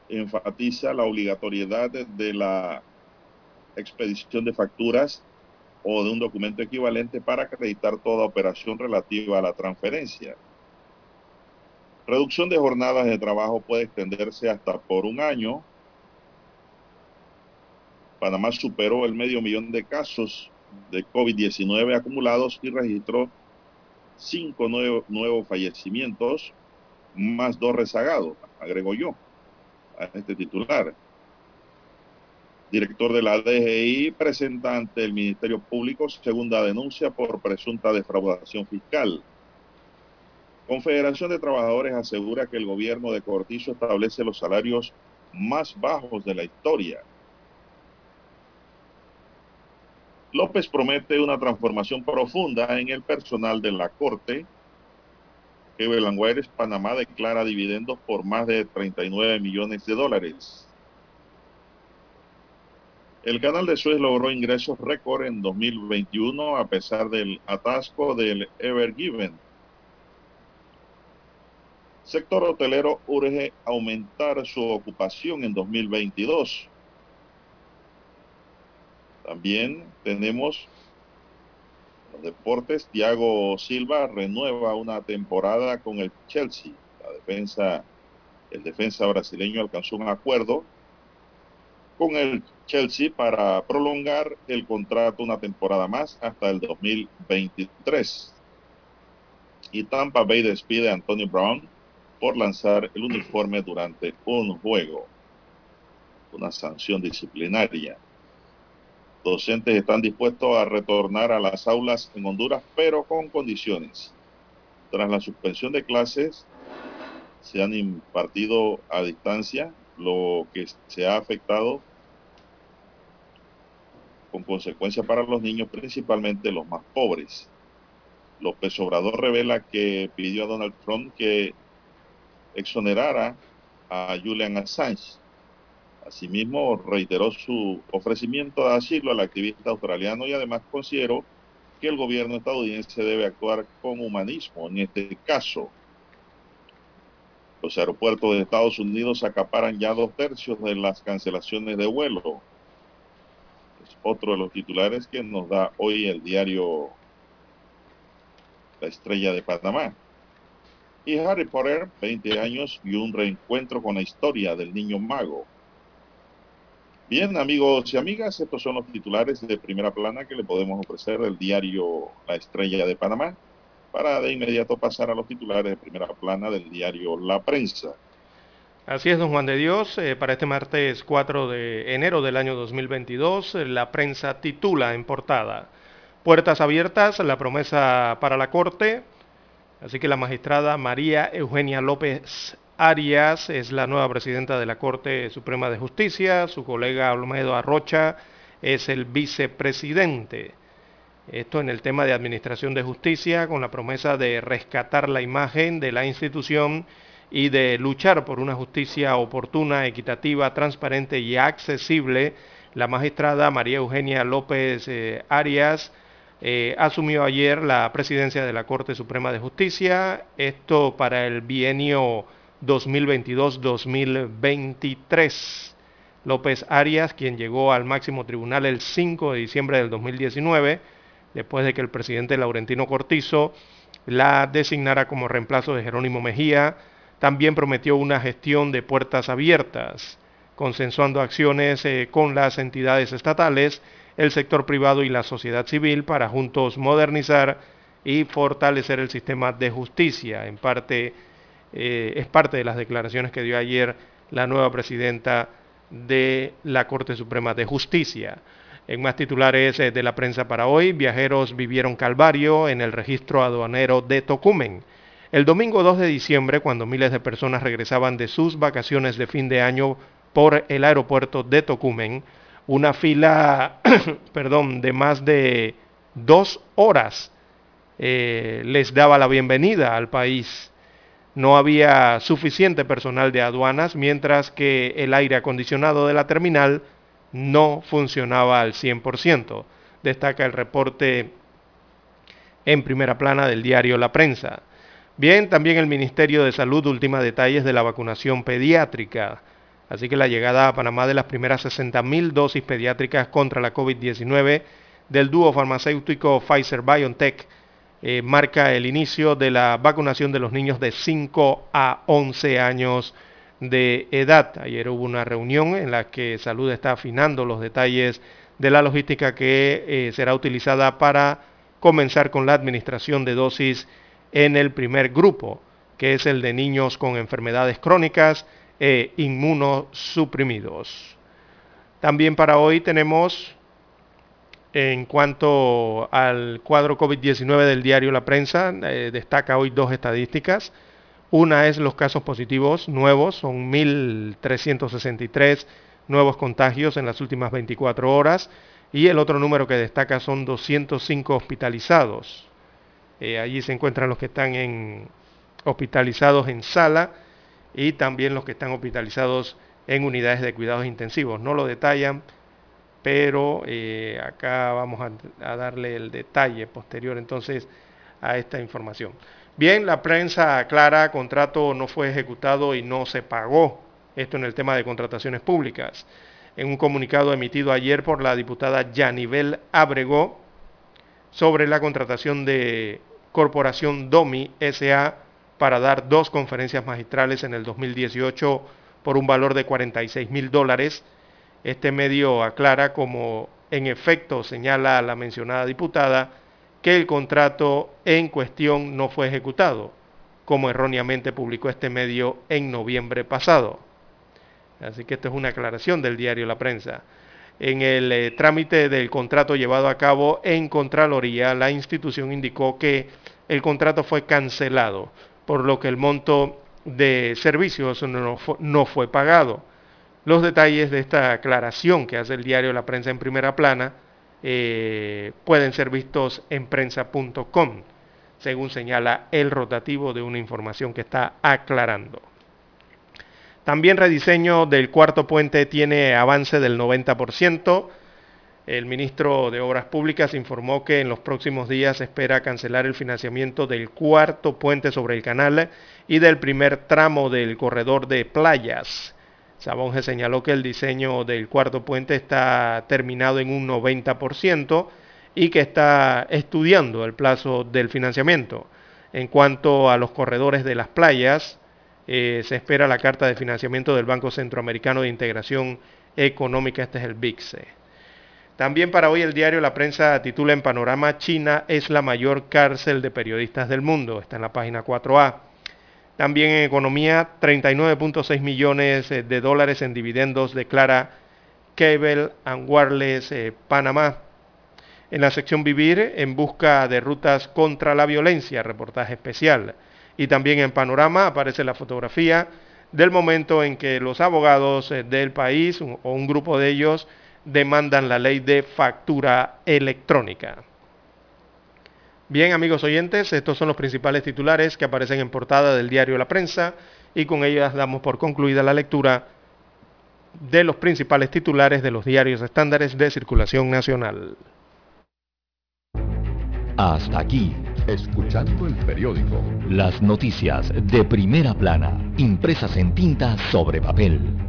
enfatiza la obligatoriedad de la expedición de facturas o de un documento equivalente para acreditar toda operación relativa a la transferencia. Reducción de jornadas de trabajo puede extenderse hasta por un año. Panamá superó el medio millón de casos de COVID-19 acumulados y registró cinco nuevos fallecimientos, más dos rezagados, agregó yo a este titular. Director de la DGI presenta ante el Ministerio Público segunda denuncia por presunta defraudación fiscal. Confederación de Trabajadores asegura que el gobierno de Cortizo establece los salarios más bajos de la historia. López promete una transformación profunda en el personal de la Corte Belanguares, Panamá, declara dividendos por más de 39 millones de dólares. El canal de Suez logró ingresos récord en 2021 a pesar del atasco del Ever Given. Sector hotelero urge aumentar su ocupación en 2022. También tenemos deportes, Thiago Silva renueva una temporada con el Chelsea. La defensa, el defensa brasileño alcanzó un acuerdo con el Chelsea para prolongar el contrato una temporada más hasta el 2023. Y Tampa Bay despide a Antonio Brown por lanzar el uniforme durante un juego. Una sanción disciplinaria docentes están dispuestos a retornar a las aulas en Honduras, pero con condiciones. Tras la suspensión de clases, se han impartido a distancia, lo que se ha afectado con consecuencia para los niños, principalmente los más pobres. López Obrador revela que pidió a Donald Trump que exonerara a Julian Assange Asimismo, reiteró su ofrecimiento de asilo al activista australiano y además consideró que el gobierno estadounidense debe actuar con humanismo en este caso. Los aeropuertos de Estados Unidos acaparan ya dos tercios de las cancelaciones de vuelo. Es otro de los titulares que nos da hoy el diario La Estrella de Panamá. Y Harry Potter, 20 años y un reencuentro con la historia del niño mago. Bien, amigos y amigas, estos son los titulares de primera plana que le podemos ofrecer del diario La Estrella de Panamá, para de inmediato pasar a los titulares de primera plana del diario La Prensa. Así es, don Juan de Dios, eh, para este martes 4 de enero del año 2022, la prensa titula en portada, Puertas abiertas, la promesa para la Corte, así que la magistrada María Eugenia López Arias es la nueva presidenta de la Corte Suprema de Justicia, su colega Olmedo Arrocha es el vicepresidente. Esto en el tema de Administración de Justicia, con la promesa de rescatar la imagen de la institución y de luchar por una justicia oportuna, equitativa, transparente y accesible. La magistrada María Eugenia López eh, Arias eh, asumió ayer la presidencia de la Corte Suprema de Justicia, esto para el bienio 2022-2023. López Arias, quien llegó al máximo tribunal el 5 de diciembre del 2019, después de que el presidente Laurentino Cortizo la designara como reemplazo de Jerónimo Mejía. También prometió una gestión de puertas abiertas, consensuando acciones eh, con las entidades estatales, el sector privado y la sociedad civil para juntos modernizar y fortalecer el sistema de justicia. En parte, eh, es parte de las declaraciones que dio ayer la nueva presidenta de la Corte Suprema de Justicia. En más titulares eh, de la prensa para hoy, viajeros vivieron calvario en el registro aduanero de Tocumen. El domingo 2 de diciembre, cuando miles de personas regresaban de sus vacaciones de fin de año por el aeropuerto de Tocumen, una fila perdón, de más de dos horas eh, les daba la bienvenida al país. No había suficiente personal de aduanas, mientras que el aire acondicionado de la terminal no funcionaba al 100%, destaca el reporte en primera plana del diario La Prensa. Bien, también el Ministerio de Salud última detalles de la vacunación pediátrica. Así que la llegada a Panamá de las primeras 60.000 dosis pediátricas contra la COVID-19 del dúo farmacéutico Pfizer-BioNTech eh, marca el inicio de la vacunación de los niños de 5 a 11 años de edad. Ayer hubo una reunión en la que Salud está afinando los detalles de la logística que eh, será utilizada para comenzar con la administración de dosis en el primer grupo, que es el de niños con enfermedades crónicas e inmunosuprimidos. También para hoy tenemos, en cuanto al cuadro COVID-19 del diario La Prensa, eh, destaca hoy dos estadísticas. Una es los casos positivos nuevos, son 1.363 nuevos contagios en las últimas 24 horas y el otro número que destaca son 205 hospitalizados. Eh, allí se encuentran los que están en, hospitalizados en sala y también los que están hospitalizados en unidades de cuidados intensivos. No lo detallan, pero eh, acá vamos a darle el detalle posterior entonces a esta información. Bien, la prensa aclara, contrato no fue ejecutado y no se pagó. Esto en el tema de contrataciones públicas. En un comunicado emitido ayer por la diputada Yanivel Abregó sobre la contratación de Corporación Domi SA para dar dos conferencias magistrales en el 2018 por un valor de 46 mil dólares. Este medio aclara como en efecto señala la mencionada diputada que el contrato en cuestión no fue ejecutado, como erróneamente publicó este medio en noviembre pasado. Así que esto es una aclaración del diario La Prensa. En el eh, trámite del contrato llevado a cabo en Contraloría, la institución indicó que el contrato fue cancelado, por lo que el monto de servicios no fue, no fue pagado. Los detalles de esta aclaración que hace el diario La Prensa en primera plana eh, pueden ser vistos en prensa.com, según señala el rotativo de una información que está aclarando. También rediseño del cuarto puente tiene avance del 90%. El ministro de Obras Públicas informó que en los próximos días espera cancelar el financiamiento del cuarto puente sobre el canal y del primer tramo del corredor de playas. Sabonge señaló que el diseño del cuarto puente está terminado en un 90% y que está estudiando el plazo del financiamiento. En cuanto a los corredores de las playas, eh, se espera la carta de financiamiento del Banco Centroamericano de Integración Económica, este es el BICSE. También para hoy el diario La Prensa titula en Panorama, China es la mayor cárcel de periodistas del mundo, está en la página 4A. También en economía, 39.6 millones eh, de dólares en dividendos declara Cable and Wireless eh, Panamá. En la sección Vivir, en busca de rutas contra la violencia, reportaje especial. Y también en Panorama aparece la fotografía del momento en que los abogados eh, del país o un grupo de ellos demandan la ley de factura electrónica. Bien, amigos oyentes, estos son los principales titulares que aparecen en portada del diario La Prensa y con ellas damos por concluida la lectura de los principales titulares de los diarios estándares de circulación nacional. Hasta aquí, escuchando el periódico. Las noticias de primera plana, impresas en tinta sobre papel.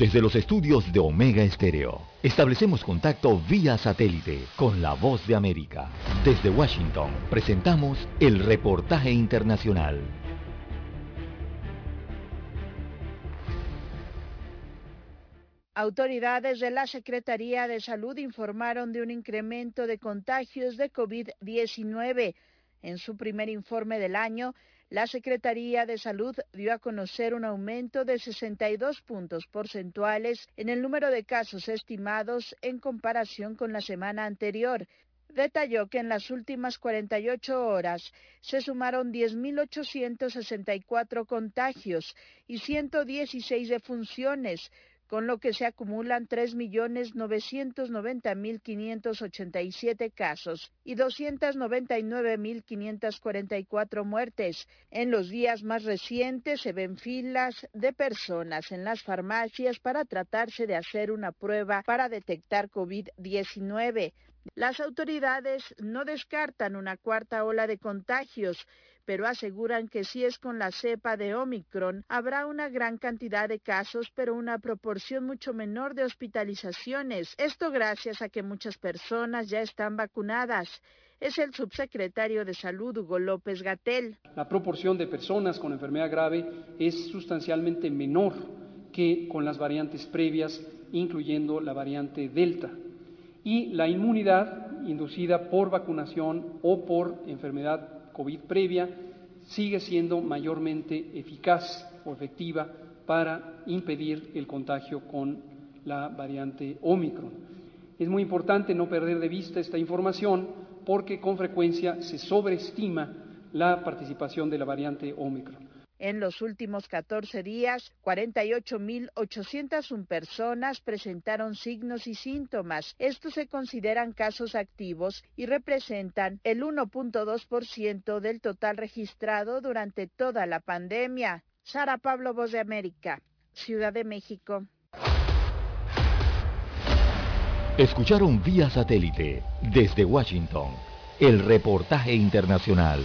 Desde los estudios de Omega Estéreo, establecemos contacto vía satélite con la voz de América. Desde Washington, presentamos el reportaje internacional. Autoridades de la Secretaría de Salud informaron de un incremento de contagios de COVID-19. En su primer informe del año, la Secretaría de Salud dio a conocer un aumento de 62 puntos porcentuales en el número de casos estimados en comparación con la semana anterior. Detalló que en las últimas 48 horas se sumaron 10.864 contagios y 116 defunciones, con lo que se acumulan 3.990.587 casos y 299.544 muertes. En los días más recientes se ven filas de personas en las farmacias para tratarse de hacer una prueba para detectar COVID-19. Las autoridades no descartan una cuarta ola de contagios, pero aseguran que si es con la cepa de Omicron, habrá una gran cantidad de casos, pero una proporción mucho menor de hospitalizaciones. Esto gracias a que muchas personas ya están vacunadas. Es el subsecretario de Salud, Hugo López Gatel. La proporción de personas con enfermedad grave es sustancialmente menor que con las variantes previas, incluyendo la variante Delta. Y la inmunidad inducida por vacunación o por enfermedad COVID previa sigue siendo mayormente eficaz o efectiva para impedir el contagio con la variante Omicron. Es muy importante no perder de vista esta información porque con frecuencia se sobreestima la participación de la variante Omicron. En los últimos 14 días, 48.801 personas presentaron signos y síntomas. Estos se consideran casos activos y representan el 1.2% del total registrado durante toda la pandemia. Sara Pablo, Voz de América, Ciudad de México. Escucharon vía satélite desde Washington el reportaje internacional.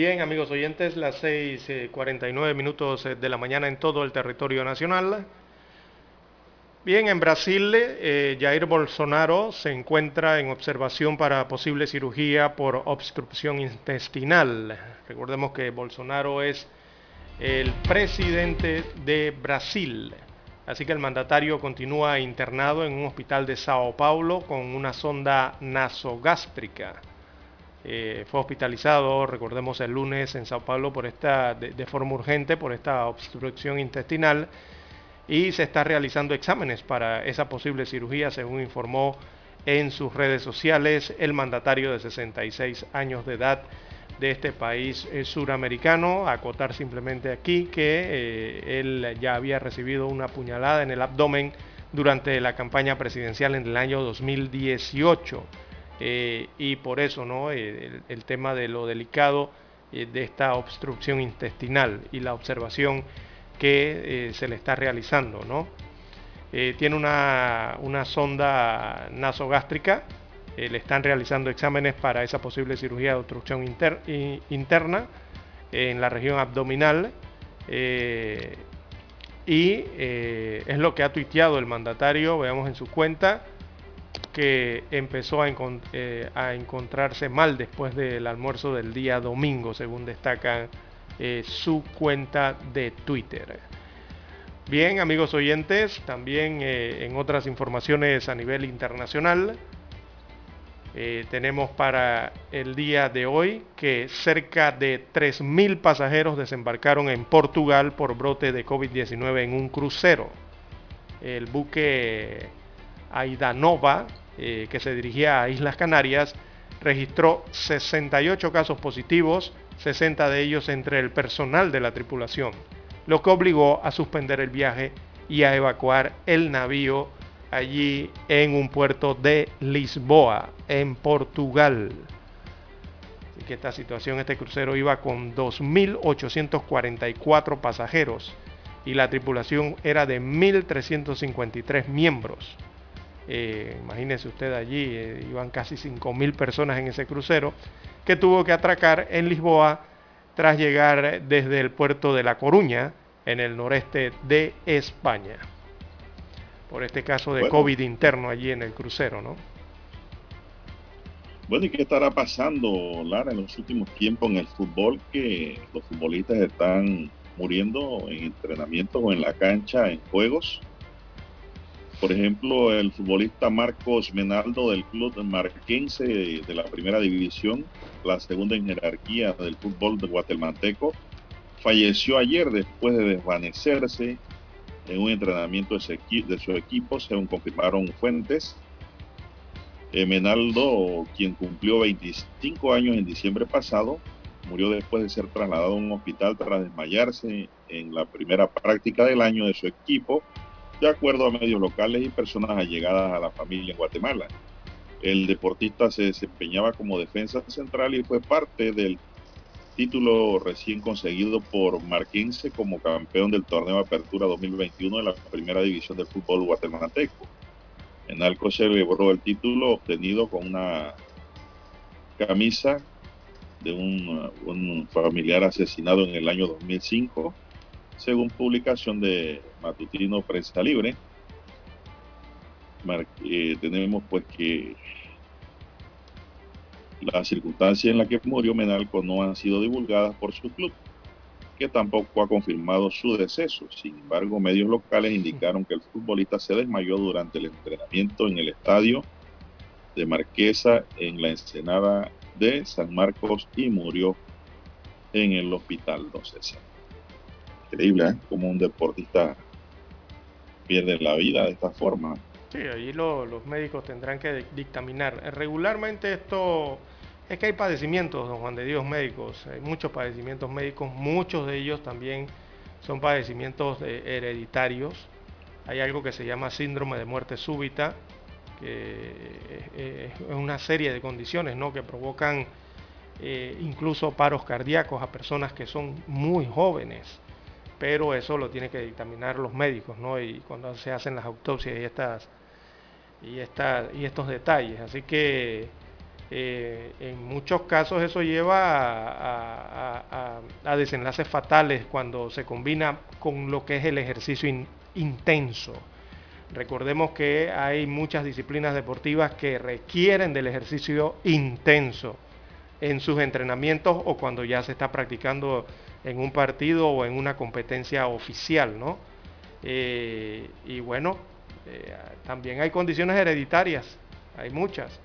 Bien, amigos oyentes, las 6.49 minutos de la mañana en todo el territorio nacional. Bien, en Brasil, eh, Jair Bolsonaro se encuentra en observación para posible cirugía por obstrucción intestinal. Recordemos que Bolsonaro es el presidente de Brasil. Así que el mandatario continúa internado en un hospital de Sao Paulo con una sonda nasogástrica. Eh, fue hospitalizado, recordemos, el lunes en Sao Paulo por esta, de, forma urgente por esta obstrucción intestinal y se está realizando exámenes para esa posible cirugía, según informó en sus redes sociales el mandatario de 66 años de edad de este país eh, suramericano. Acotar simplemente aquí que eh, él ya había recibido una puñalada en el abdomen durante la campaña presidencial en el año 2018 eh, y por eso ¿no? Eh, el, tema de lo delicado eh, de esta obstrucción intestinal y la observación que se le está realizando. ¿no? tiene una, sonda nasogástrica, le están realizando exámenes para esa posible cirugía de obstrucción interna en la región abdominal. y es lo que ha tuiteado el mandatario, veamos en su cuenta, que empezó eh, a, encontrarse mal después del almuerzo del día domingo, según destaca eh, su cuenta de Twitter. Bien, amigos oyentes, también eh, en otras informaciones a nivel internacional, tenemos para el día de hoy que cerca de 3.000 pasajeros desembarcaron en Portugal por brote de COVID-19 en un crucero. El buque Aidanova eh, que se dirigía a Islas Canarias, registró 68 casos positivos, 60 de ellos entre el personal de la tripulación, lo que obligó a suspender el viaje y a evacuar el navío allí en un puerto de Lisboa, en Portugal. Así esta situación, este crucero iba con 2.844 pasajeros y la tripulación era de 1.353 miembros. Eh, imagínense usted allí, eh, iban casi 5.000 personas en ese crucero, que tuvo que atracar en Lisboa tras llegar desde el puerto de La Coruña, en el noreste de España. Por este caso de COVID interno allí en el crucero, ¿no? Bueno, ¿y qué estará pasando, Lara, en los últimos tiempos en el fútbol? Que los futbolistas están muriendo en entrenamiento o en la cancha, en juegos. Por ejemplo, el futbolista Marcos Menaldo del club marquense de la primera división, la segunda en jerarquía del fútbol de guatemalteco, falleció ayer después de desvanecerse en un entrenamiento de su equipo, según confirmaron fuentes. Eh, Menaldo, quien cumplió 25 años en diciembre pasado, murió después de ser trasladado a un hospital tras desmayarse en la primera práctica del año de su equipo de acuerdo a medios locales y personas allegadas a la familia en Guatemala. El deportista se desempeñaba como defensa central y fue parte del título recién conseguido por Marquense como campeón del torneo Apertura 2021 de la primera división del fútbol guatemalteco. En Alco celebró el título obtenido con una camisa de un, un familiar asesinado en el año 2005 según publicación de Matutino Prensa Libre. Eh, tenemos pues que las circunstancias en las que murió Menalco no han sido divulgadas por su club, que tampoco ha confirmado su deceso. Sin embargo, medios locales indicaron que el futbolista se desmayó durante el entrenamiento en el estadio de Marquesa en la ensenada de San Marcos y murió en el hospital Don César increíble, ¿eh? Como un deportista pierde la vida de esta forma. Sí, ahí los médicos tendrán que dictaminar. Regularmente esto es que hay padecimientos, don Juan de Dios, médicos. Hay muchos padecimientos médicos, muchos de ellos también son padecimientos eh, hereditarios. Hay algo que se llama síndrome de muerte súbita, que es una serie de condiciones ¿no? que provocan eh, incluso paros cardíacos a personas que son muy jóvenes pero eso lo tienen que dictaminar los médicos, ¿no? Y cuando se hacen las autopsias y estas y, y estos detalles. Así que eh, en muchos casos eso lleva a, desenlaces fatales cuando se combina con lo que es el ejercicio intenso. Recordemos que hay muchas disciplinas deportivas que requieren del ejercicio intenso en sus entrenamientos o cuando ya se está practicando en un partido o en una competencia oficial, ¿no? y bueno, también hay condiciones hereditarias, hay muchas.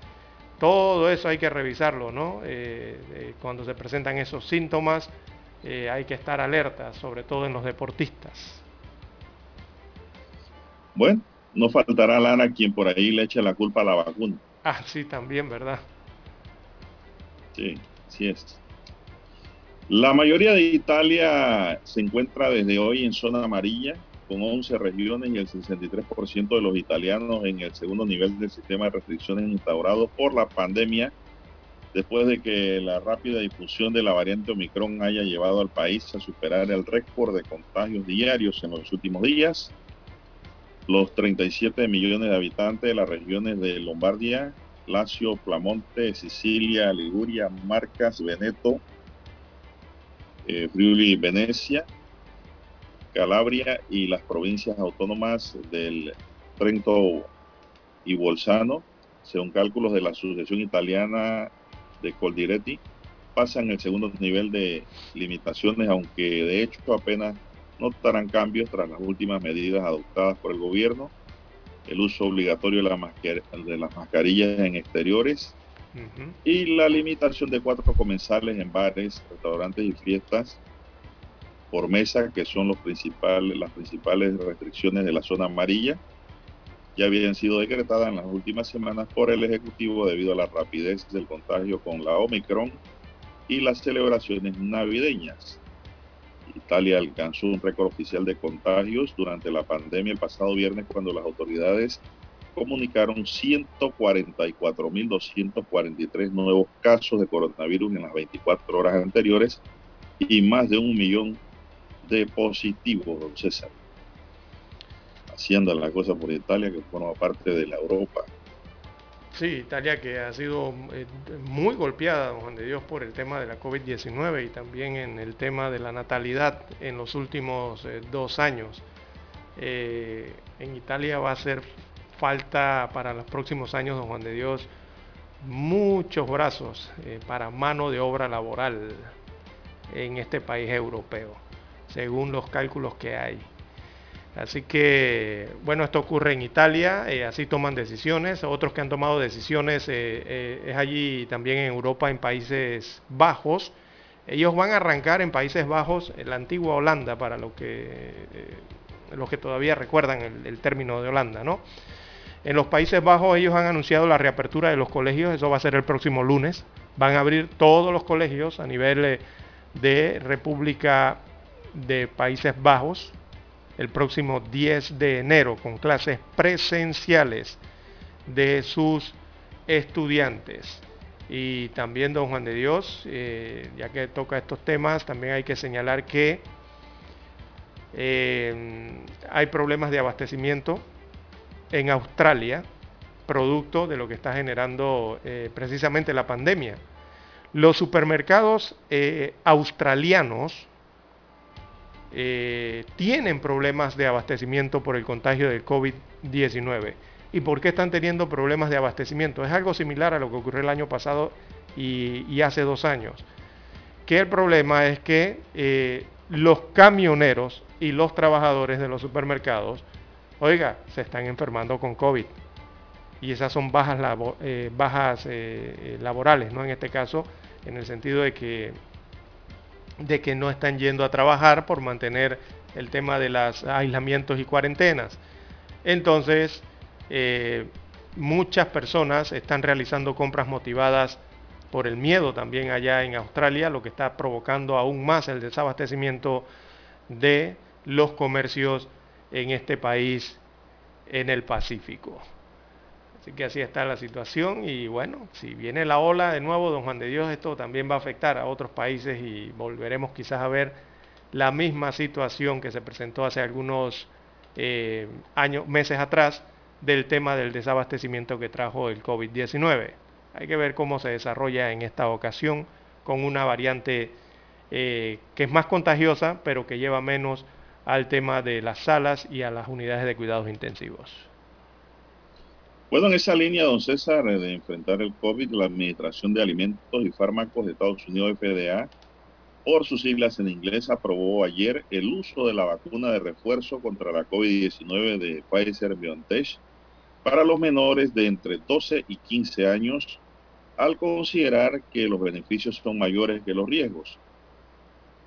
Todo eso hay que revisarlo, ¿no? cuando se presentan esos síntomas, hay que estar alerta, sobre todo en los deportistas. Bueno, no faltará Lana quien por ahí le eche la culpa a la vacuna. Ah, sí, también, ¿verdad? Sí, sí es. La mayoría de Italia se encuentra desde hoy en zona amarilla, con 11 regiones y el 63% de los italianos en el segundo nivel del sistema de restricciones instaurado por la pandemia, después de que la rápida difusión de la variante Omicron haya llevado al país a superar el récord de contagios diarios en los últimos días. Los 37 millones de habitantes de las regiones de Lombardia, Lazio, Plamonte, Sicilia, Liguria, Marcas, Veneto, eh, Friuli, Venecia, Calabria y las provincias autónomas del Trento y Bolzano, según cálculos de la Asociación Italiana de Coldiretti, pasan el segundo nivel de limitaciones, aunque de hecho apenas notarán cambios tras las últimas medidas adoptadas por el gobierno, el uso obligatorio de, la de las mascarillas en exteriores y la limitación de cuatro comensales en bares, restaurantes y fiestas por mesa, que son los principales, las principales restricciones de la zona amarilla, ya habían sido decretadas en las últimas semanas por el Ejecutivo debido a la rapidez del contagio con la Omicron y las celebraciones navideñas. Italia alcanzó un récord oficial de contagios durante la pandemia el pasado viernes cuando las autoridades comunicaron 144.243 nuevos casos de coronavirus en las 24 horas anteriores y más de un millón de positivos, don César. Haciendo la cosa por Italia, que forma parte de la Europa. Sí, Italia que ha sido eh, muy golpeada, don Juan de Dios, por el tema de la COVID-19 y también en el tema de la natalidad en los últimos eh, dos años. Eh, en Italia va a hacer falta para los próximos años, don Juan de Dios, muchos brazos para mano de obra laboral en este país europeo, según los cálculos que hay. Así que, bueno, esto ocurre en Italia, eh, así toman decisiones. Otros que han tomado decisiones eh, eh, es allí también en Europa, en Países Bajos. Ellos van a arrancar en Países Bajos, la antigua Holanda, para los que, los que todavía recuerdan el, el, término de Holanda, ¿no? En los Países Bajos ellos han anunciado la reapertura de los colegios, eso va a ser el próximo lunes. Van a abrir todos los colegios a nivel de República de Países Bajos, el próximo 10 de enero con clases presenciales de sus estudiantes. Y también, don Juan de Dios, eh, ya que toca estos temas, también hay que señalar que eh, hay problemas de abastecimiento en Australia, producto de lo que está generando eh, precisamente la pandemia. Los supermercados australianos eh, tienen problemas de abastecimiento por el contagio del COVID-19. ¿Y por qué están teniendo problemas de abastecimiento? Es algo similar a lo que ocurrió el año pasado y, hace dos años. Que el problema es que eh, los camioneros y los trabajadores de los supermercados, oiga, se están enfermando con COVID. Y esas son bajas, eh, bajas laborales, ¿no? En este caso, en el sentido de que no están yendo a trabajar por mantener el tema de los aislamientos y cuarentenas. Entonces, eh, muchas personas están realizando compras motivadas por el miedo también allá en Australia, lo que está provocando aún más el desabastecimiento de los comercios en este país en el Pacífico. Así que así está la situación y bueno, si viene la ola de nuevo, don Juan de Dios, esto también va a afectar a otros países y volveremos quizás a ver la misma situación que se presentó hace algunos eh, años, meses atrás del tema del desabastecimiento que trajo el COVID-19. Hay que ver cómo se desarrolla en esta ocasión con una variante eh, que es más contagiosa, pero que lleva menos al tema de las salas y a las unidades de cuidados intensivos. Bueno, en esa línea, don César, de enfrentar el COVID, la Administración de Alimentos y Fármacos de Estados Unidos, FDA, por sus siglas en inglés, aprobó ayer el uso de la vacuna de refuerzo contra la COVID-19 de Pfizer BioNTech para los menores de entre 12 y 15 años al considerar que los beneficios son mayores que los riesgos.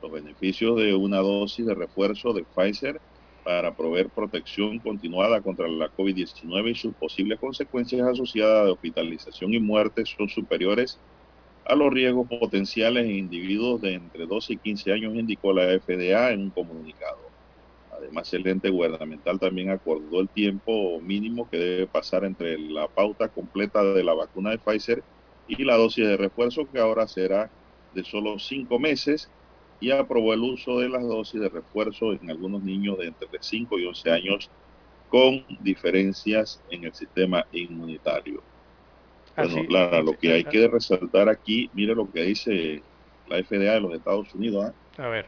Los beneficios de una dosis de refuerzo de Pfizer para proveer protección continuada contra la COVID-19 y sus posibles consecuencias asociadas de hospitalización y muerte son superiores a los riesgos potenciales en individuos de entre 12 y 15 años, indicó la FDA en un comunicado. Además, el ente gubernamental también acordó el tiempo mínimo que debe pasar entre la pauta completa de la vacuna de Pfizer y la dosis de refuerzo, que ahora será de solo cinco meses, y aprobó el uso de las dosis de refuerzo en algunos niños de entre 5 y 11 años con diferencias en el sistema inmunitario. Bueno, Clara, lo que hay que resaltar aquí, mire lo que dice la FDA de los Estados Unidos. ¿ah? A ver.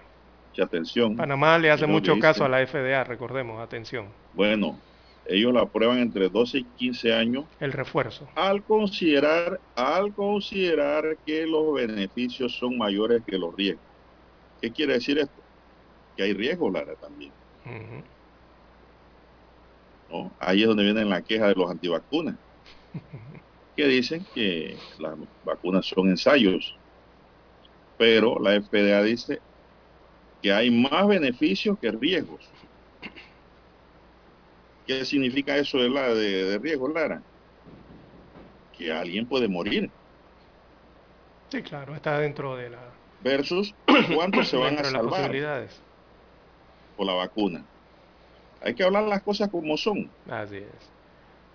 Mucha atención. Panamá le hace mucho caso a la FDA, recordemos, atención. Bueno, ellos la aprueban entre 12 y 15 años. El refuerzo. Al considerar, al considerar que los beneficios son mayores que los riesgos. ¿Qué quiere decir esto? Que hay riesgo, Lara, también. ¿No? Ahí es donde viene la queja de los antivacunas. que dicen que las vacunas son ensayos, pero la FDA dice que hay más beneficios que riesgos. ¿Qué significa eso de, la, de, riesgo, Lara? Que alguien puede morir. Sí, claro, está dentro de la... Versus cuántos se van a salvar por la vacuna. Hay que hablar las cosas como son. Así es.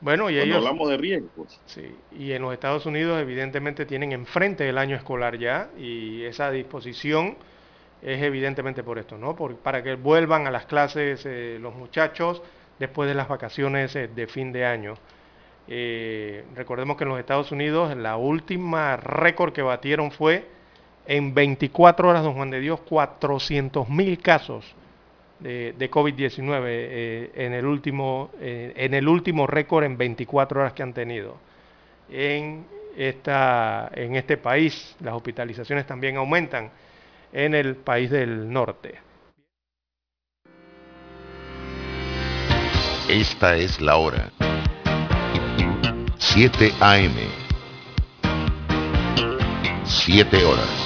Bueno, y Cuando ellos... hablamos de riesgos. Sí, y en los Estados Unidos evidentemente tienen enfrente el año escolar ya y esa disposición es evidentemente por esto, ¿no? Por, para que vuelvan a las clases eh, los muchachos después de las vacaciones eh, de fin de año. Eh, recordemos que en los Estados Unidos la última récord que batieron fue en 24 horas, don Juan de Dios, 400 mil casos de, de COVID-19 eh, en el último, eh, en el último récord en 24 horas que han tenido. En, esta, en este país las hospitalizaciones también aumentan en el país del norte. Esta es la hora. 7 AM. 7 horas.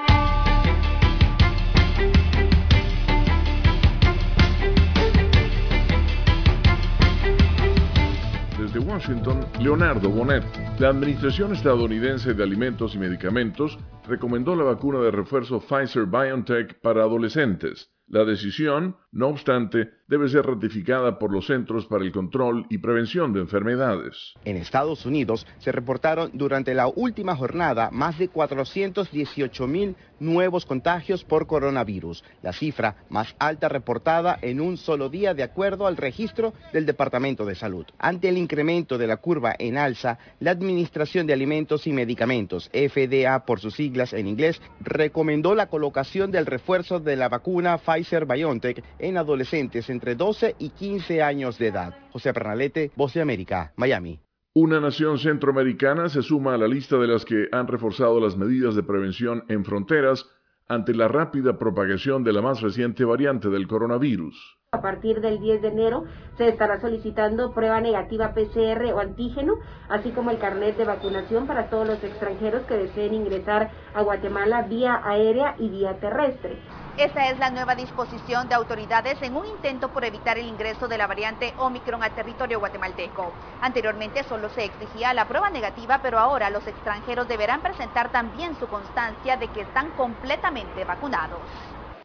Washington, Leonardo Bonet. La Administración Estadounidense de Alimentos y Medicamentos recomendó la vacuna de refuerzo Pfizer BioNTech para adolescentes. La decisión, no obstante, debe ser ratificada por los Centros para el Control y Prevención de Enfermedades. En Estados Unidos se reportaron durante la última jornada más de 418 mil nuevos contagios por coronavirus, la cifra más alta reportada en un solo día de acuerdo al registro del Departamento de Salud. Ante el incremento de la curva en alza, la Administración de Alimentos y Medicamentos, FDA por sus siglas en inglés, recomendó la colocación del refuerzo de la vacuna Pfizer BioNTech en adolescentes entre 12 y 15 años de edad. José Pernalete, Voz de América, Miami. Una nación centroamericana se suma a la lista de las que han reforzado las medidas de prevención en fronteras ante la rápida propagación de la más reciente variante del coronavirus. A partir del 10 de enero se estará solicitando prueba negativa PCR o antígeno, así como el carnet de vacunación para todos los extranjeros que deseen ingresar a Guatemala vía aérea y vía terrestre. Esta es la nueva disposición de autoridades en un intento por evitar el ingreso de la variante Omicron al territorio guatemalteco. Anteriormente solo se exigía la prueba negativa, pero ahora los extranjeros deberán presentar también su constancia de que están completamente vacunados.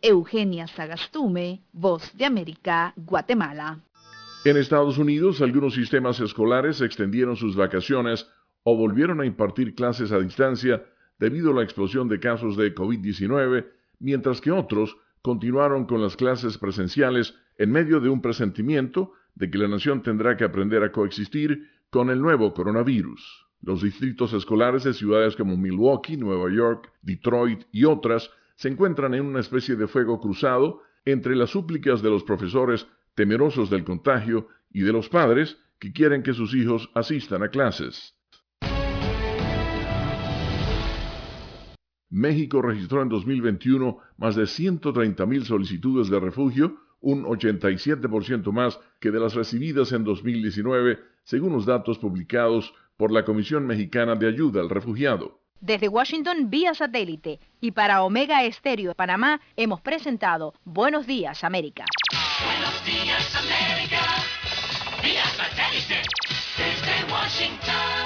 Eugenia Sagastume, Voz de América, Guatemala. En Estados Unidos, algunos sistemas escolares extendieron sus vacaciones o volvieron a impartir clases a distancia debido a la explosión de casos de COVID-19, mientras que otros continuaron con las clases presenciales en medio de un presentimiento de que la nación tendrá que aprender a coexistir con el nuevo coronavirus. Los distritos escolares de ciudades como Milwaukee, Nueva York, Detroit y otras se encuentran en una especie de fuego cruzado entre las súplicas de los profesores temerosos del contagio y de los padres que quieren que sus hijos asistan a clases. México registró en 2021 más de 130.000 solicitudes de refugio, un 87% más que de las recibidas en 2019, según los datos publicados por la Comisión Mexicana de Ayuda al Refugiado. Desde Washington vía satélite y para Omega Estéreo de Panamá hemos presentado Buenos Días América. Buenos días, América. Vía satélite. Desde Washington.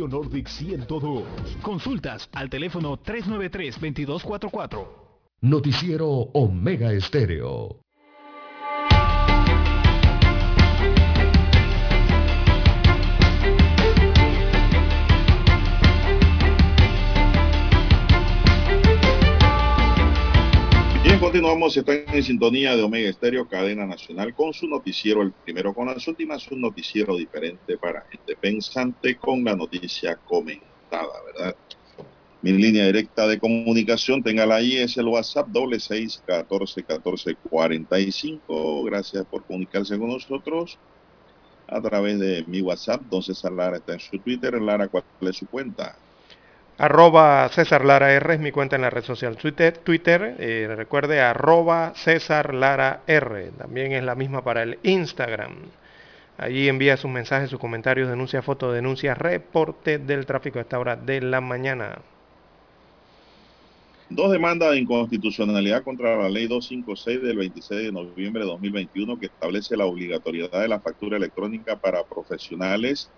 Nordic 102. Consultas al teléfono 393-2244. Noticiero Omega Estéreo. Continuamos. Están en sintonía de Omega Estéreo, cadena nacional, con su noticiero, el primero con las últimas, un noticiero diferente para gente pensante con la noticia comentada, ¿verdad? Mi línea directa de comunicación, téngala ahí, es el WhatsApp doble seis catorce catorce cuarenta y cinco. Gracias por comunicarse con nosotros a través de mi WhatsApp. César Lara está en su Twitter. Lara, ¿cuál es su cuenta? Arroba César Lara R es mi cuenta en la red social Twitter. Twitter eh, recuerde, arroba César Lara R. También es la misma para el Instagram. Allí envía sus mensajes, sus comentarios, denuncia, foto, denuncia, reporte del tráfico a esta hora de la mañana. Dos demandas de inconstitucionalidad contra la ley 256 del 26 de noviembre de 2021 que establece la obligatoriedad de la factura electrónica para profesionales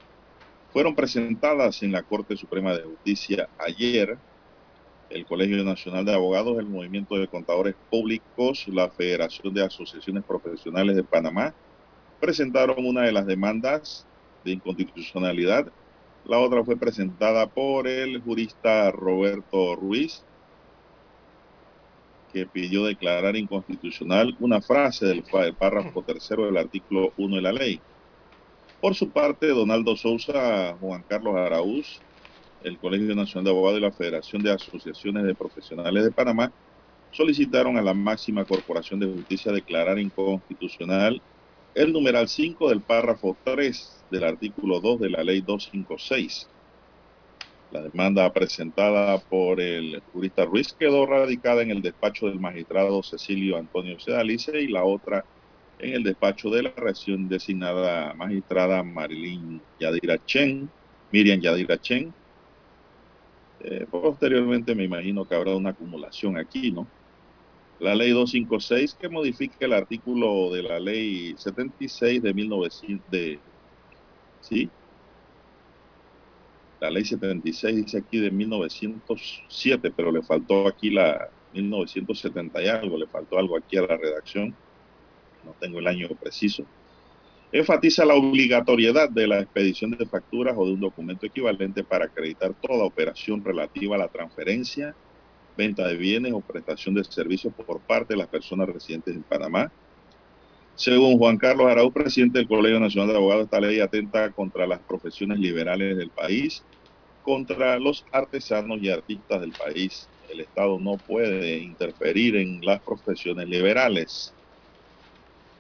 fueron presentadas en la Corte Suprema de Justicia ayer. El Colegio Nacional de Abogados, el Movimiento de Contadores Públicos, la Federación de Asociaciones Profesionales de Panamá presentaron una de las demandas de inconstitucionalidad. La otra fue presentada por el jurista Roberto Ruiz, que pidió declarar inconstitucional una frase del párrafo tercero del artículo 1 de la ley. Por su parte, Donaldo Sousa, Juan Carlos Araúz, el Colegio Nacional de Abogados y la Federación de Asociaciones de Profesionales de Panamá solicitaron a la máxima corporación de justicia declarar inconstitucional el numeral 5 del párrafo 3 del artículo 2 de la ley 256. La demanda presentada por el jurista Ruiz quedó radicada en el despacho del magistrado Cecilio Antonio Sedalice y la otra en el despacho de la recién designada magistrada Marilyn Yadira Chen, Miriam Yadira Chen. Eh, posteriormente me imagino que habrá una acumulación aquí, ¿no? La ley 256 que modifica el artículo de la ley 76 de 1900, de, ¿sí? La ley 76 dice aquí de 1907, pero le faltó aquí la 1970 y algo, le faltó algo aquí a la redacción no tengo el año preciso, enfatiza la obligatoriedad de la expedición de facturas o de un documento equivalente para acreditar toda operación relativa a la transferencia, venta de bienes o prestación de servicios por parte de las personas residentes en Panamá. Según Juan Carlos Araúz, presidente del Colegio Nacional de Abogados, esta ley atenta contra las profesiones liberales del país, contra los artesanos y artistas del país. El Estado no puede interferir en las profesiones liberales.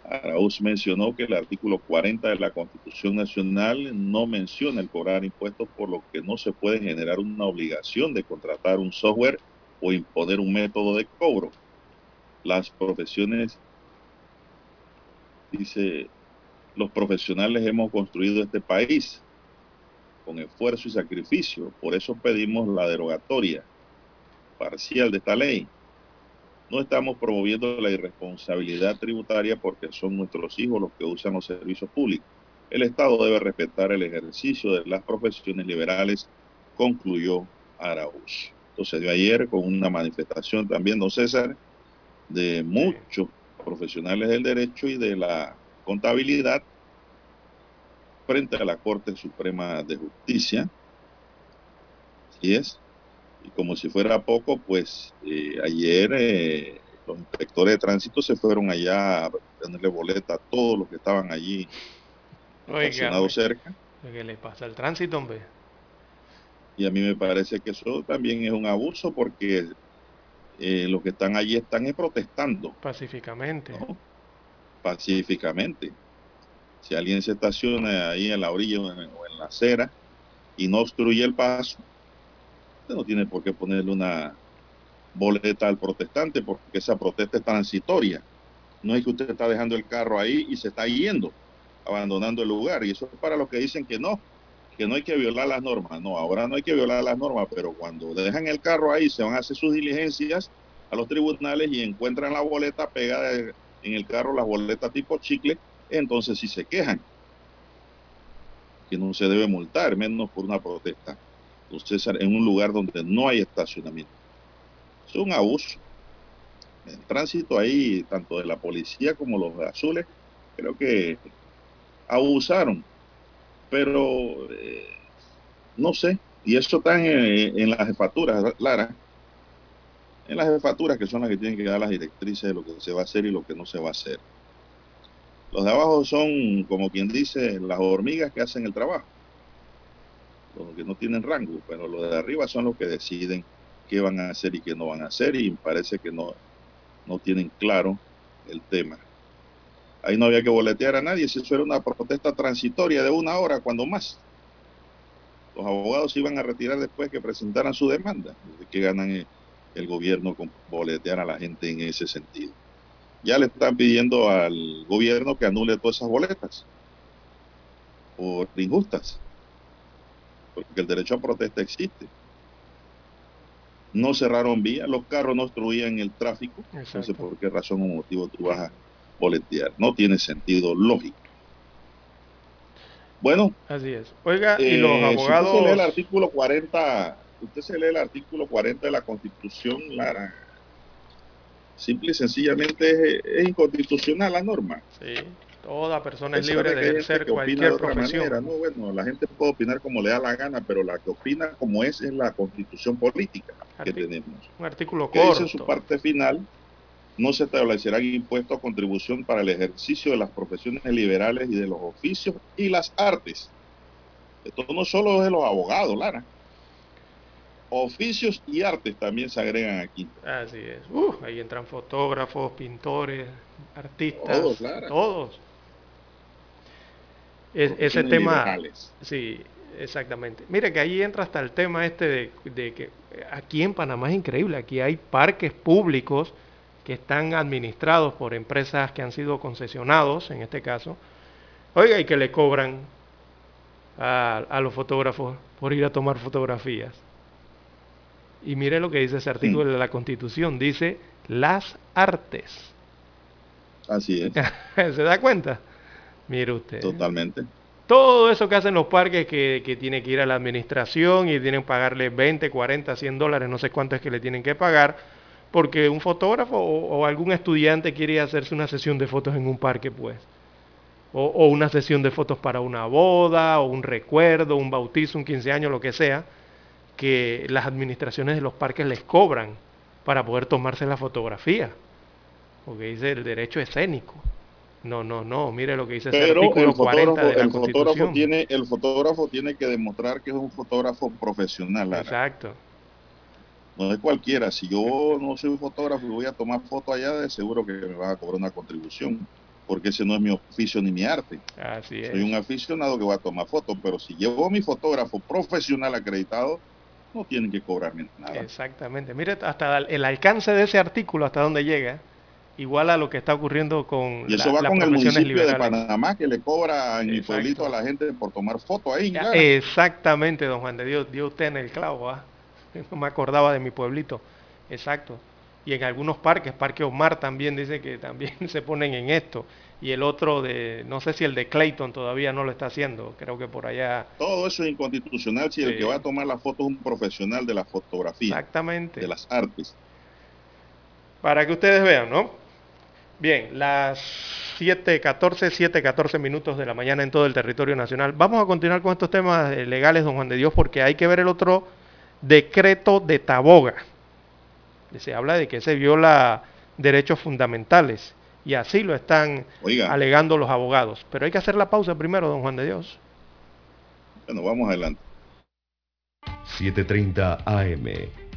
Araúz mencionó que el artículo 40 de la Constitución Nacional no menciona el cobrar impuestos, por lo que no se puede generar una obligación de contratar un software o imponer un método de cobro. Las profesiones Dice, los profesionales hemos construido este país con esfuerzo y sacrificio. Por eso pedimos la derogatoria parcial de esta ley. No estamos promoviendo la irresponsabilidad tributaria porque son nuestros hijos los que usan los servicios públicos. El Estado debe respetar el ejercicio de las profesiones liberales, concluyó. Entonces, de ayer con una manifestación también, don César, de muchos profesionales del derecho y de la contabilidad frente a la Corte Suprema de Justicia. Así es. Y como si fuera poco, pues eh, ayer eh, los inspectores de tránsito se fueron allá a tenerle boleta a todos los que estaban allí estacionados cerca. ¿Qué le pasa al tránsito, hombre? Y a mí me parece que eso también es un abuso porque eh, los que están allí están protestando. Pacíficamente. ¿no? Pacíficamente. Si alguien se estaciona ahí en la orilla o en, o en la acera y no obstruye el paso, usted no tiene por qué ponerle una boleta al protestante porque esa protesta es transitoria. No es que usted está dejando el carro ahí y se está yendo, abandonando el lugar. Y eso es para los que dicen que no, que no hay que violar las normas. No, ahora no hay que violar las normas, pero cuando dejan el carro ahí, se van a hacer sus diligencias a los tribunales y encuentran la boleta pegada en el carro, las boletas tipo chicle, entonces sí se quejan. Que no se debe multar, menos por una protesta. Entonces, en un lugar donde no hay estacionamiento. Es un abuso. El tránsito ahí, tanto de la policía como los azules, creo que abusaron pero eh, no sé, y eso está en, en, las jefaturas, Lara, en las jefaturas que son las que tienen que dar las directrices de lo que se va a hacer y lo que no se va a hacer. Los de abajo son, como quien dice, las hormigas que hacen el trabajo, los que no tienen rango, pero los de arriba son los que deciden qué van a hacer y qué no van a hacer, y parece que no, no tienen claro el tema. Ahí no había que boletear a nadie, si eso era una protesta transitoria de una hora, cuando más. Los abogados se iban a retirar después que presentaran su demanda. que ganan el gobierno con boletear a la gente en ese sentido? Ya le están pidiendo al gobierno que anule todas esas boletas por injustas, porque el derecho a protesta existe. No cerraron vías, los carros no obstruían el tráfico, Exacto. no sé por qué razón o motivo tú vas a boletear. No tiene sentido lógico. Bueno. Así es. Oiga, y los eh, abogados... Si usted se lee el artículo 40, usted se lee el artículo 40 de la Constitución, Lara, simple y sencillamente es, es inconstitucional la norma. Sí, toda persona es libre de ejercer cualquier profesión. Manera, no, bueno, la gente puede opinar como le da la gana, pero la que opina como es es la constitución política que tenemos. Un artículo que corto. dice en su parte final, no se establecerán impuestos o contribución para el ejercicio de las profesiones liberales y de los oficios y las artes. Esto no solo es de los abogados, Lara. Oficios y artes también se agregan aquí. Así es. Uh, ahí entran fotógrafos, pintores, artistas, Todos, Lara. todos. Es, ese tema, liberales. sí, exactamente. Mire que ahí entra hasta el tema este de, de que aquí en Panamá es increíble, aquí hay parques públicos que están administrados por empresas que han sido concesionados, en este caso, oiga, y que le cobran a, a los fotógrafos por ir a tomar fotografías. Y mire lo que dice ese artículo de la Constitución, dice las artes. Así es. ¿Se da cuenta? Mire usted. Totalmente. Todo eso que hacen los parques que, que tiene que ir a la administración y tienen que pagarle 20, 40, 100 dólares, no sé cuánto es que le tienen que pagar, porque un fotógrafo o, o algún estudiante quiere hacerse una sesión de fotos en un parque, pues. O, o, una sesión de fotos para una boda, o un recuerdo, un bautizo, un 15 años, lo que sea, que las administraciones de los parques les cobran para poder tomarse la fotografía. Porque dice el derecho escénico. No, no, no, mire lo que dice Pero ese artículo el 40 fotógrafo, de la el fotógrafo tiene, el fotógrafo tiene que demostrar que es un fotógrafo profesional. Lara. Exacto. No es cualquiera. Si yo no soy un fotógrafo y voy a tomar fotos allá, de seguro que me van a cobrar una contribución, porque ese no es mi oficio ni mi arte. Así es. Soy un aficionado que va a tomar fotos, pero si llevo a mi fotógrafo profesional acreditado, no tienen que cobrarme nada. Exactamente. Mire hasta el alcance de ese artículo, hasta dónde llega. Igual a lo que está ocurriendo con y eso va con el municipio de Panamá que le cobra en el pueblito a la gente por tomar fotos ahí. Exactamente, don Juan de Dios, dio usted en el clavo, ¿ah? no me acordaba de mi pueblito, exacto. Y en algunos parques, Parque Omar también dice que también se ponen en esto. Y el otro de, no sé si el de Clayton todavía no lo está haciendo, creo que por allá. Todo eso es inconstitucional si el que va a tomar la foto es un profesional de la fotografía. Exactamente. De las artes. Para que ustedes vean, ¿no? Bien, las 7.14, 7.14 minutos de la mañana en todo el territorio nacional. Vamos a continuar con estos temas eh, legales, don Juan de Dios, porque hay que ver el otro decreto de Taboga. Se habla de que se viola derechos fundamentales y así lo están alegando los abogados. Pero hay que hacer la pausa primero, don Juan de Dios. Bueno, vamos adelante. 7.30 AM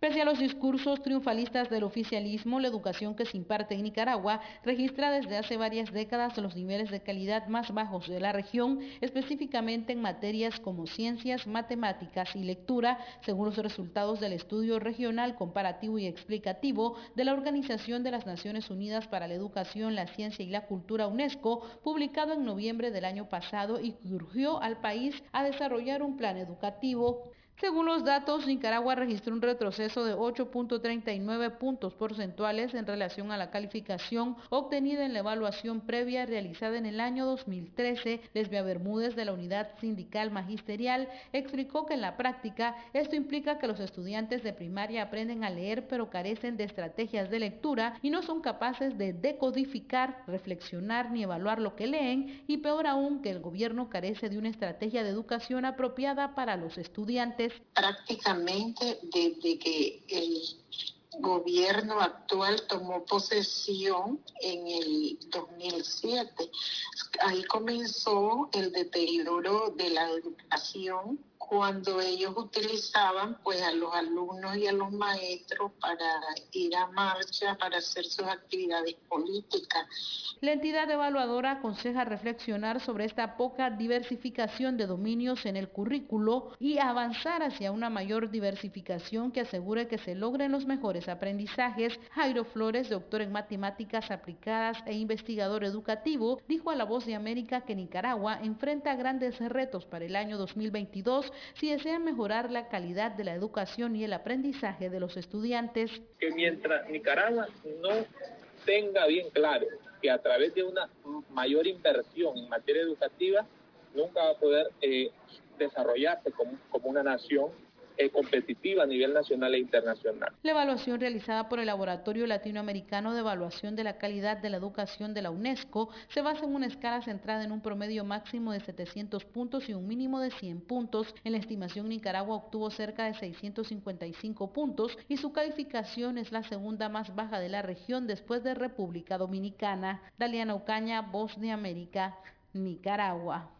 Pese a los discursos triunfalistas del oficialismo, la educación que se imparte en Nicaragua registra desde hace varias décadas los niveles de calidad más bajos de la región, específicamente en materias como ciencias, matemáticas y lectura, según los resultados del estudio regional comparativo y explicativo de la Organización de las Naciones Unidas para la Educación, la Ciencia y la Cultura UNESCO, publicado en noviembre del año pasado y que urgió al país a desarrollar un plan educativo según los datos, Nicaragua registró un retroceso de 8.39 puntos porcentuales en relación a la calificación obtenida en la evaluación previa realizada en el año 2013. Lesbia Bermúdez de la Unidad Sindical Magisterial explicó que en la práctica esto implica que los estudiantes de primaria aprenden a leer pero carecen de estrategias de lectura y no son capaces de decodificar, reflexionar ni evaluar lo que leen y peor aún que el gobierno carece de una estrategia de educación apropiada para los estudiantes Prácticamente desde que el gobierno actual tomó posesión en el 2007. Ahí comenzó el deterioro de la educación cuando ellos utilizaban pues a los alumnos y a los maestros para ir a marcha, para hacer sus actividades políticas. La entidad evaluadora aconseja reflexionar sobre esta poca diversificación de dominios en el currículo y avanzar hacia una mayor diversificación que asegure que se logren los mejores aprendizajes. Jairo Flores, doctor en matemáticas aplicadas e investigador educativo, dijo a La Voz de América que Nicaragua enfrenta grandes retos para el año 2022 si desean mejorar la calidad de la educación y el aprendizaje de los estudiantes. Que mientras Nicaragua no tenga bien claro que a través de una mayor inversión en materia educativa nunca va a poder eh, desarrollarse como, como una nación eh, competitiva a nivel nacional e internacional. La evaluación realizada por el Laboratorio Latinoamericano de Evaluación de la Calidad de la Educación de la UNESCO se basa en una escala centrada en un promedio máximo de 700 puntos y un mínimo de 100 puntos. En la estimación Nicaragua obtuvo cerca de 655 puntos y su calificación es la segunda más baja de la región después de República Dominicana. Daliana Ocaña, Voz de América, Nicaragua.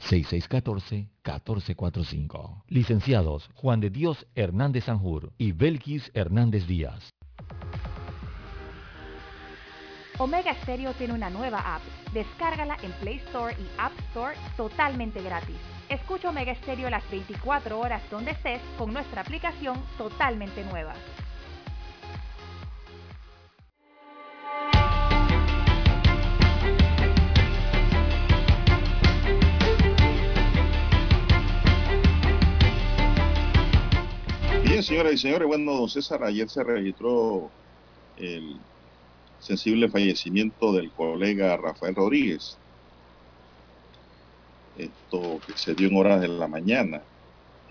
6614-1445. Licenciados Juan de Dios Hernández Sanjur y Belkis Hernández Díaz. Omega Stereo tiene una nueva app. Descárgala en Play Store y App Store totalmente gratis. Escucha Omega Stereo las 24 horas donde estés con nuestra aplicación totalmente nueva. Bien, señoras y señores, bueno, don César, ayer se registró el sensible fallecimiento del colega Rafael Rodríguez. Esto que se dio en horas de la mañana.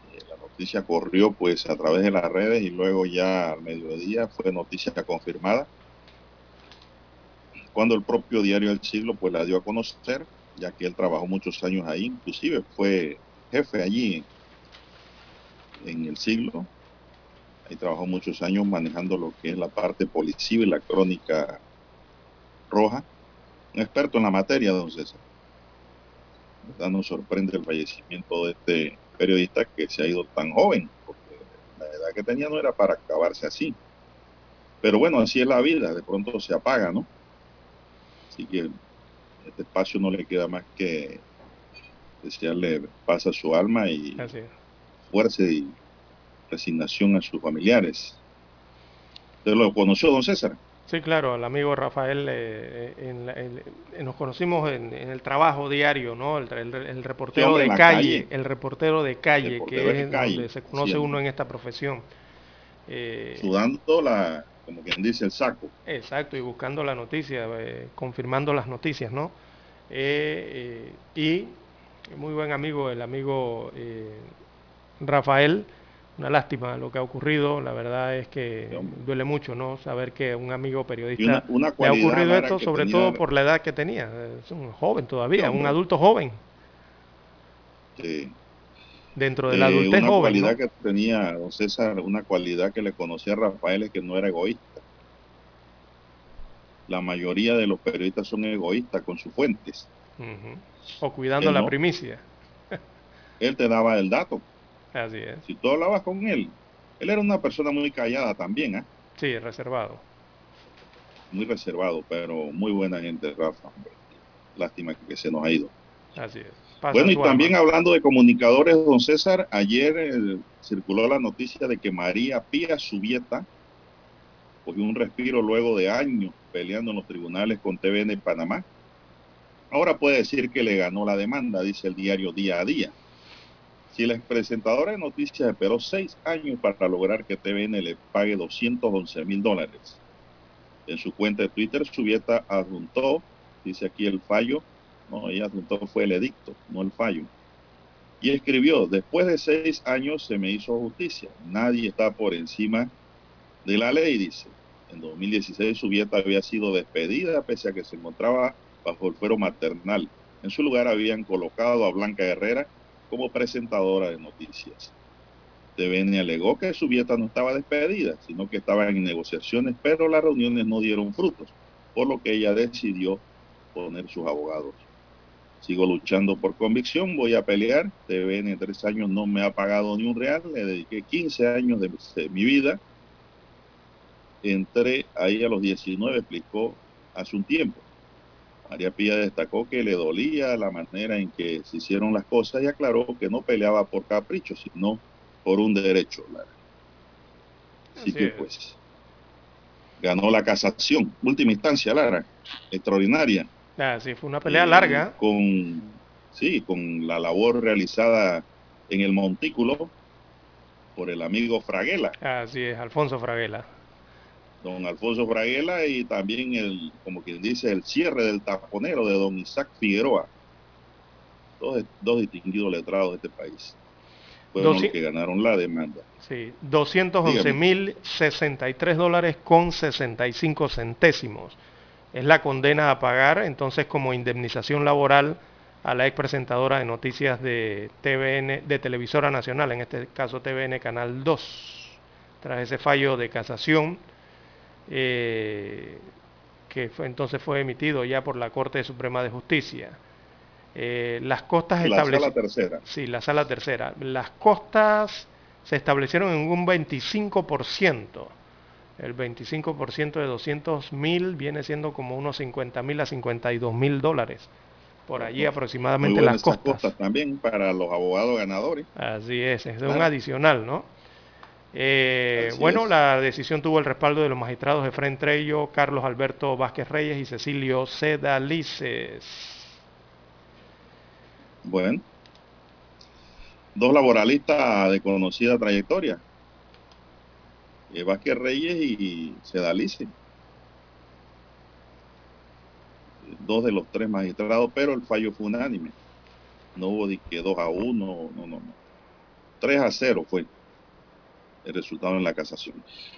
Eh, La noticia corrió pues a través de las redes y luego ya al mediodía fue noticia confirmada. Cuando el propio diario El Siglo pues la dio a conocer, ya que él trabajó muchos años ahí, inclusive fue jefe allí en el siglo. Ahí trabajó muchos años manejando lo que es la parte policiva y la crónica roja. Un experto en la materia, don César. ¿Verdad? Nos sorprende el fallecimiento de este periodista que se ha ido tan joven, porque la edad que tenía no era para acabarse así. Pero bueno, así es la vida, de pronto se apaga, ¿no? Así que este espacio no le queda más que desearle paz a su alma y fuerza y resignación a sus familiares. ¿Usted lo conoció, don César? Sí, claro, al amigo Rafael, eh, en la- en- en- nos conocimos en, en el trabajo diario, ¿no? El, el- el reportero de calle, calle. el reportero de calle, Reportero que de es calle, donde se conoce siempre. uno en esta profesión. Eh, Sudando la, como quien dice, el saco. Exacto, y buscando la noticia, eh, confirmando las noticias, ¿no? Eh, eh, y muy buen amigo, el amigo eh, Rafael, una lástima lo que ha ocurrido, la verdad es que duele mucho, ¿no? Saber que un amigo periodista una- una le ha ocurrido esto, sobre tenía- todo por la edad que tenía, es un joven todavía, Sí, un adulto joven, Sí. dentro de la Eh, adultez una joven, ¿no? cualidad que tenía don César, una cualidad que le conocía a Rafael es que no era egoísta. La mayoría de los periodistas son egoístas con sus fuentes. O cuidando Él la no. primicia, Él te daba el dato. Así es, Si tú hablabas con él, él era una persona muy callada también, ¿ah? sí, reservado. muy reservado, pero muy buena gente, Rafa. Lástima que se nos ha ido. Así es. Pasa Bueno, y también alma. hablando de comunicadores, don César, ayer eh, circuló la noticia de que María Pía Subieta cogió un respiro luego de años peleando en los tribunales con TVN en Panamá. Ahora puede decir que le ganó la demanda, dice el diario Día a Día. Si la presentadora de noticias esperó seis años para lograr que TVN le pague 211 mil dólares. En su cuenta de Twitter, Subieta adjuntó, dice aquí el fallo, no, ella adjuntó fue el edicto, no el fallo. Y escribió, después de seis años se me hizo justicia. Nadie está por encima de la ley, dice. En 2016 Subieta había sido despedida pese a que se encontraba bajo el fuero maternal. En su lugar habían colocado a Blanca Herrera como presentadora de noticias. TVN alegó que Subieta no estaba despedida, sino que estaba en negociaciones, pero las reuniones no dieron frutos, por lo que ella decidió poner sus abogados. Sigo luchando por convicción, voy a pelear. TVN tres años no me ha pagado ni un real, le dediqué 15 años de, de mi vida. Entré ahí a los 19, explicó hace un tiempo. María Pía destacó que le dolía la manera en que se hicieron las cosas y aclaró que no peleaba por capricho, sino por un derecho. Lara. Así Así que es. pues ganó la casación, última instancia, Lara, extraordinaria. Ah, sí, fue una pelea Eh, larga. Con, sí, con la labor realizada en el montículo por el amigo Fraguela, Así es, Alfonso Fraguela. Don Alfonso Fraguela, y también el, como quien dice, el cierre del taponero de don Isaac Figueroa. Dos, dos distinguidos letrados de este país. Fueron Doci- los que ganaron la demanda. Sí, 211.063 dólares con 65 centésimos. Es la condena a pagar entonces como indemnización laboral a la ex presentadora de noticias de TVN, de Televisora Nacional, en este caso TVN Canal 2, tras ese fallo de casación eh, que fue, entonces fue emitido ya por la Corte Suprema de Justicia. Eh, las costas La sala tercera. Sí, la sala tercera. Las costas se establecieron en un 25% El 25% de 200 mil viene siendo como unos 50 mil a 52 mil dólares. Por allí aproximadamente Muy las costas. costas también para los abogados ganadores. Así es, es un adicional, ¿no? Eh, bueno, es. la decisión tuvo el respaldo de los magistrados Efraín Trello, Carlos Alberto Vázquez Reyes y Cecilio Sedalices. Bueno. Dos laboralistas de conocida trayectoria. eh, Vázquez Reyes y Sedalice. Dos de los tres magistrados, pero el fallo fue unánime. No hubo de que 2 a 1, no, no, no. 3 a 0 fue el resultado en la casación.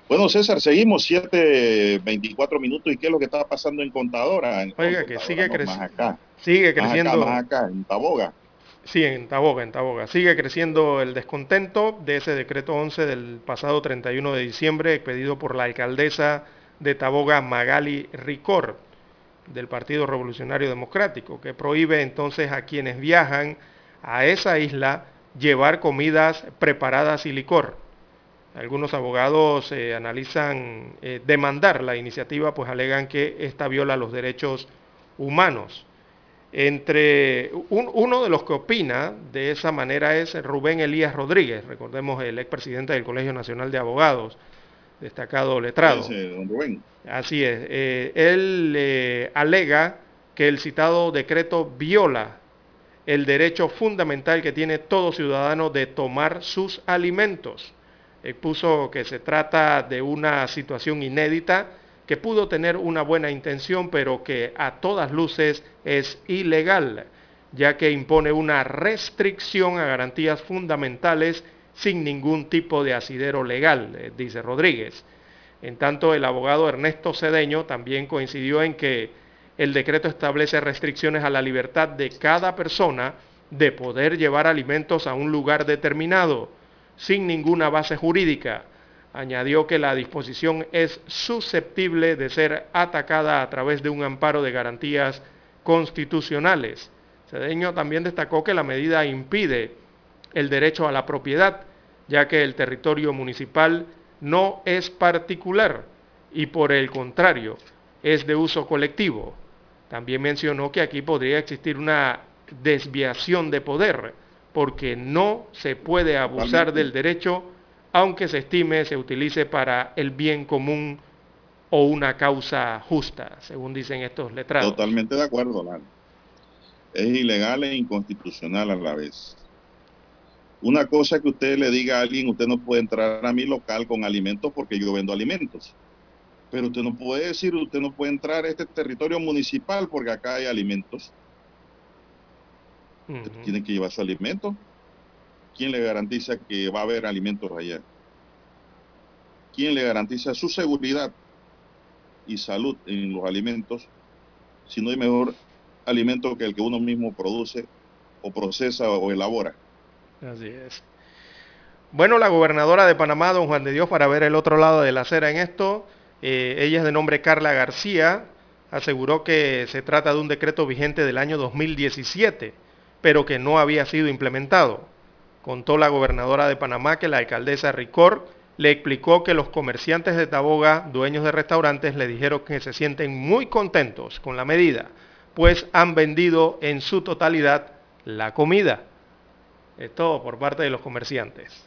Bueno, César, seguimos 7.24 minutos. ¿Y qué es lo que está pasando en Contadora? En- Oiga, que sigue, no, más acá. sigue Más acá, creciendo. más acá, en Taboga. Sí, en Taboga, en Taboga. Sigue creciendo el descontento de ese decreto 11 del pasado 31 de diciembre, expedido por la alcaldesa de Taboga, Magali Ricor, del Partido Revolucionario Democrático, que prohíbe entonces a quienes viajan a esa isla llevar comidas preparadas y licor. Algunos abogados eh, analizan eh, demandar la iniciativa, pues alegan que esta viola los derechos humanos. Entre un- uno de los que opina de esa manera es Rubén Elías Rodríguez, recordemos el expresidente del Colegio Nacional de Abogados, destacado letrado. Don Rubén. Así es. eh, él eh, alega que el citado decreto viola el derecho fundamental que tiene todo ciudadano de tomar sus alimentos. Expuso que se trata de una situación inédita que pudo tener una buena intención, pero que a todas luces es ilegal, ya que impone una restricción a garantías fundamentales sin ningún tipo de asidero legal, eh, dice Rodríguez. En tanto, el abogado Ernesto Cedeño también coincidió en que el decreto establece restricciones a la libertad de cada persona de poder llevar alimentos a un lugar determinado, sin ninguna base jurídica. Añadió que la disposición es susceptible de ser atacada a través de un amparo de garantías constitucionales. Cedeño también destacó que la medida impide el derecho a la propiedad, ya que el territorio municipal no es particular y por el contrario es de uso colectivo. También mencionó que aquí podría existir una desviación de poder, porque no se puede abusar del derecho, aunque se estime se utilice para el bien común o una causa justa, según dicen estos letrados. Totalmente de acuerdo, Lalo. Es ilegal e inconstitucional a la vez. Una cosa que usted le diga a alguien, usted no puede entrar a mi local con alimentos porque yo vendo alimentos. Pero usted no puede decir, usted no puede entrar a este territorio municipal porque acá hay alimentos. Usted tiene que llevar su alimento. ¿Quién le garantiza que va a haber alimentos allá? ¿Quién le garantiza su seguridad y salud en los alimentos si no hay mejor alimento que el que uno mismo produce o procesa o elabora? Así es. Bueno, la gobernadora de Panamá, don Juan de Dios, para ver el otro lado de la acera en esto, eh, ella es de nombre Carla García, aseguró que se trata de un decreto vigente del año 2017, pero que no había sido implementado. Contó la gobernadora de Panamá que la alcaldesa Ricor le explicó que los comerciantes de Taboga, dueños de restaurantes, le dijeron que se sienten muy contentos con la medida, pues han vendido en su totalidad la comida. Esto por parte de los comerciantes.